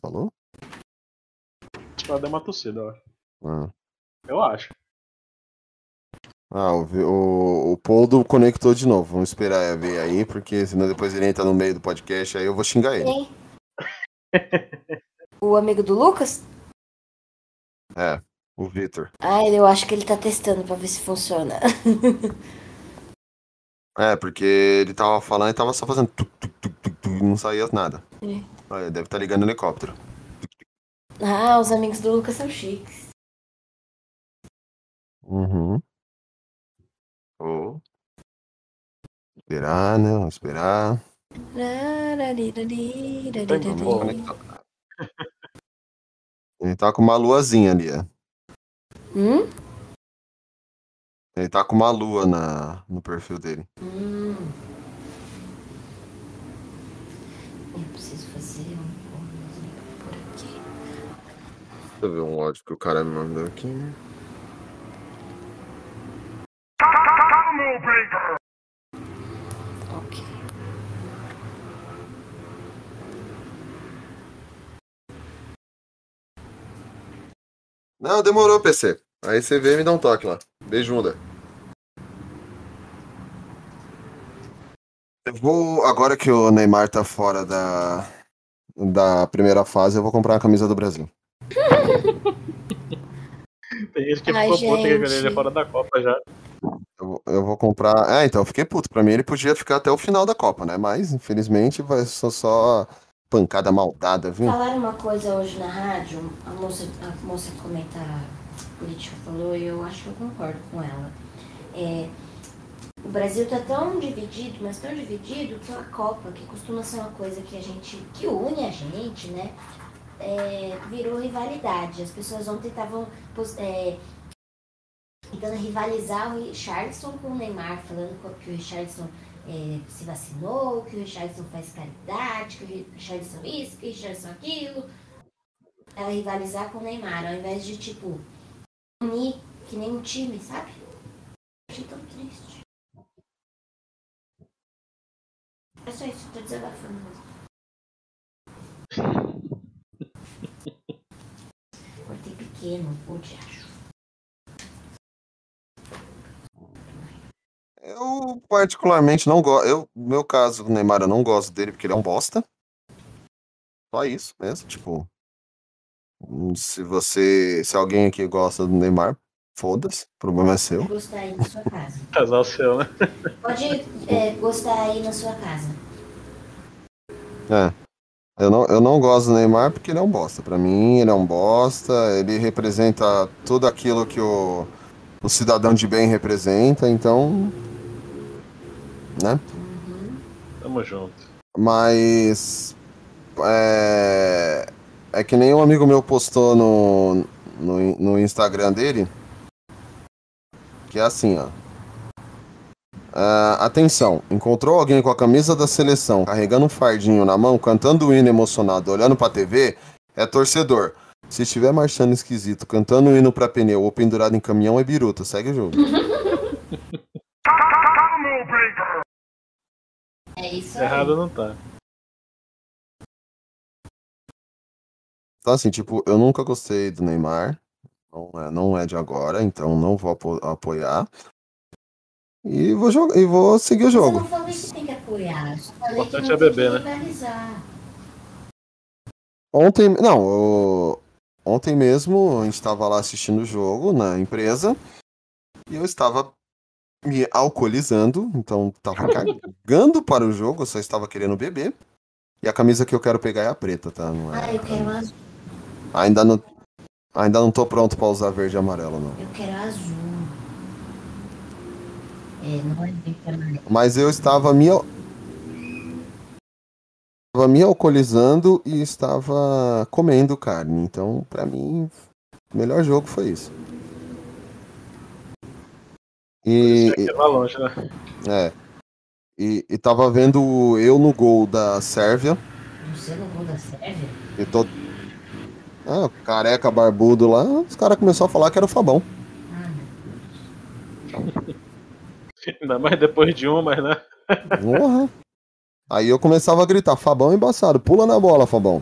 falou? Ela deu uma tossida, eu acho. Ah, Eu acho. ah o, o, o Poldo conectou de novo. Vamos esperar ver aí, porque senão depois ele entra no meio do podcast, aí eu vou xingar ele. O amigo do Lucas? É, o Victor. Ah, eu acho que ele tá testando pra ver se funciona. É, porque ele tava falando e tava só fazendo tuc, tuc, tuc, tuc, tuc, e não saía nada. É. Olha, deve estar ligando o helicóptero. Ah, os amigos do Lucas são chiques. Uhum. Vou esperar, né? Vamos esperar. Vamos conectar. Ele tá com uma luazinha ali, é. Hum? Ele tá com uma lua na, no perfil dele. Hum. Eu preciso fazer um por aqui. Deixa eu ver um áudio que o cara me mandou aqui. Ok. Não, demorou, PC. Aí você vê e me dá um toque lá. Beijunda. Vou. Agora que o Neymar tá fora da, da primeira fase, eu vou comprar uma camisa do Brasil. Tem gente que Ai, ficou puta que ele é fora da Copa já. Eu, vou- eu vou comprar. É, então, eu fiquei puto. Pra mim ele podia ficar até o final da Copa, né? Mas, infelizmente, vai ser só pancada maldada, viu? Falaram uma coisa hoje na rádio, a moça, a moça que comenta política falou e eu acho que eu concordo com ela. É, o Brasil tá tão dividido, mas tão dividido pela Copa, que costuma ser uma coisa que a gente, que une a gente, né? É, virou rivalidade. As pessoas ontem estavam é, tentando rivalizar o Richardson com o Neymar, falando que o Richardson é, se vacinou, que o Richardson faz caridade, que o Richardson isso, que o Richardson aquilo. Ela rivalizar com o Neymar, ao invés de, tipo, unir que nem um time, sabe? Achei tão triste. É só isso, tô desabafando mesmo. Cortei pequeno, o diacho. Eu, particularmente, não gosto. Eu, no meu caso, o Neymar, eu não gosto dele porque ele é um bosta. Só isso mesmo. Tipo, hum, se você. Se alguém aqui gosta do Neymar, foda-se. O problema é seu. Gostar aí na sua casa. Casal seu, né? Pode é, gostar aí na sua casa. É. Eu não, eu não gosto do Neymar porque ele é um bosta. Pra mim, ele é um bosta. Ele representa tudo aquilo que o, o cidadão de bem representa. Então. Né? Tamo junto. Mas. É, é que nem um amigo meu postou no, no, no Instagram dele. Que é assim, ó. Ah, atenção, encontrou alguém com a camisa da seleção, carregando um fardinho na mão, cantando o hino emocionado, olhando pra TV, é torcedor. Se estiver marchando esquisito, cantando o hino pra pneu ou pendurado em caminhão, é biruta. Segue o jogo. É isso aí. Errado não tá. Então, assim, tipo, eu nunca gostei do Neymar. Não é, não é de agora, então não vou apo- apoiar. E vou jogar, e vou seguir o jogo. não falei que tem que apoiar, que Importante é tem beber, que né? Ontem, não, o- ontem mesmo a gente estava lá assistindo o jogo na empresa e eu estava me alcoolizando, então tava cagando para o jogo, eu só estava querendo beber. E a camisa que eu quero pegar é a preta, tá? Não é- Ah, eu quero azul. ainda não, ainda não tô pronto para usar verde e amarelo, não. Eu quero azul. É, não é que amarelo. Mas eu estava me estava me alcoolizando e estava comendo carne. Então, pra mim, o melhor jogo foi isso. E, Isso aqui vai longe, né? é. E, e tava vendo eu no gol da Sérvia. Você não gol da Sérvia? E tô... Ah, careca barbudo lá, os caras começaram a falar que era o Fabão. Ainda mais depois de uma, mas né? Porra. Aí eu começava a gritar, Fabão é embaçado, pula na bola, Fabão.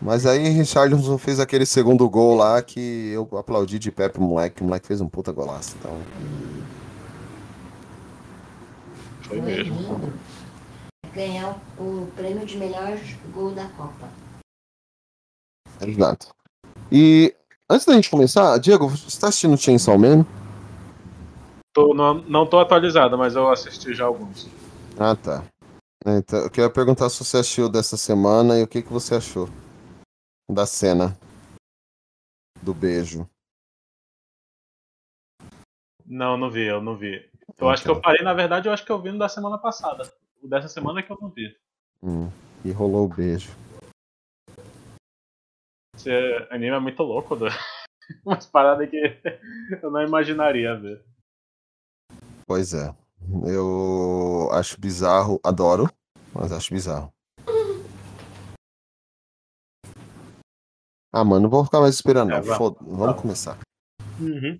Mas aí Richardson fez aquele segundo gol lá que eu aplaudi de pé pro moleque, o moleque fez um puta golaço. Então, Foi mesmo. Ganhar o prêmio de melhor gol da Copa. Exato. E antes da gente começar, Diego, você tá assistindo Chainsaw Man? Tô, não, não tô atualizado, mas eu assisti já alguns. Ah, tá. Então, eu queria perguntar se você assistiu dessa semana e o que, que você achou da cena do beijo. Não, não vi, eu não vi. Eu acho que eu parei, na verdade, eu acho que eu vi no da semana passada. O dessa semana é que eu não vi. Hum, e rolou o beijo. Esse anime é muito louco, né? umas paradas que eu não imaginaria ver. Pois é. Eu acho bizarro, adoro, mas acho bizarro. Ah, mano, não vou ficar mais esperando, É, não. vamos. Foda- Vamos começar. Uhum.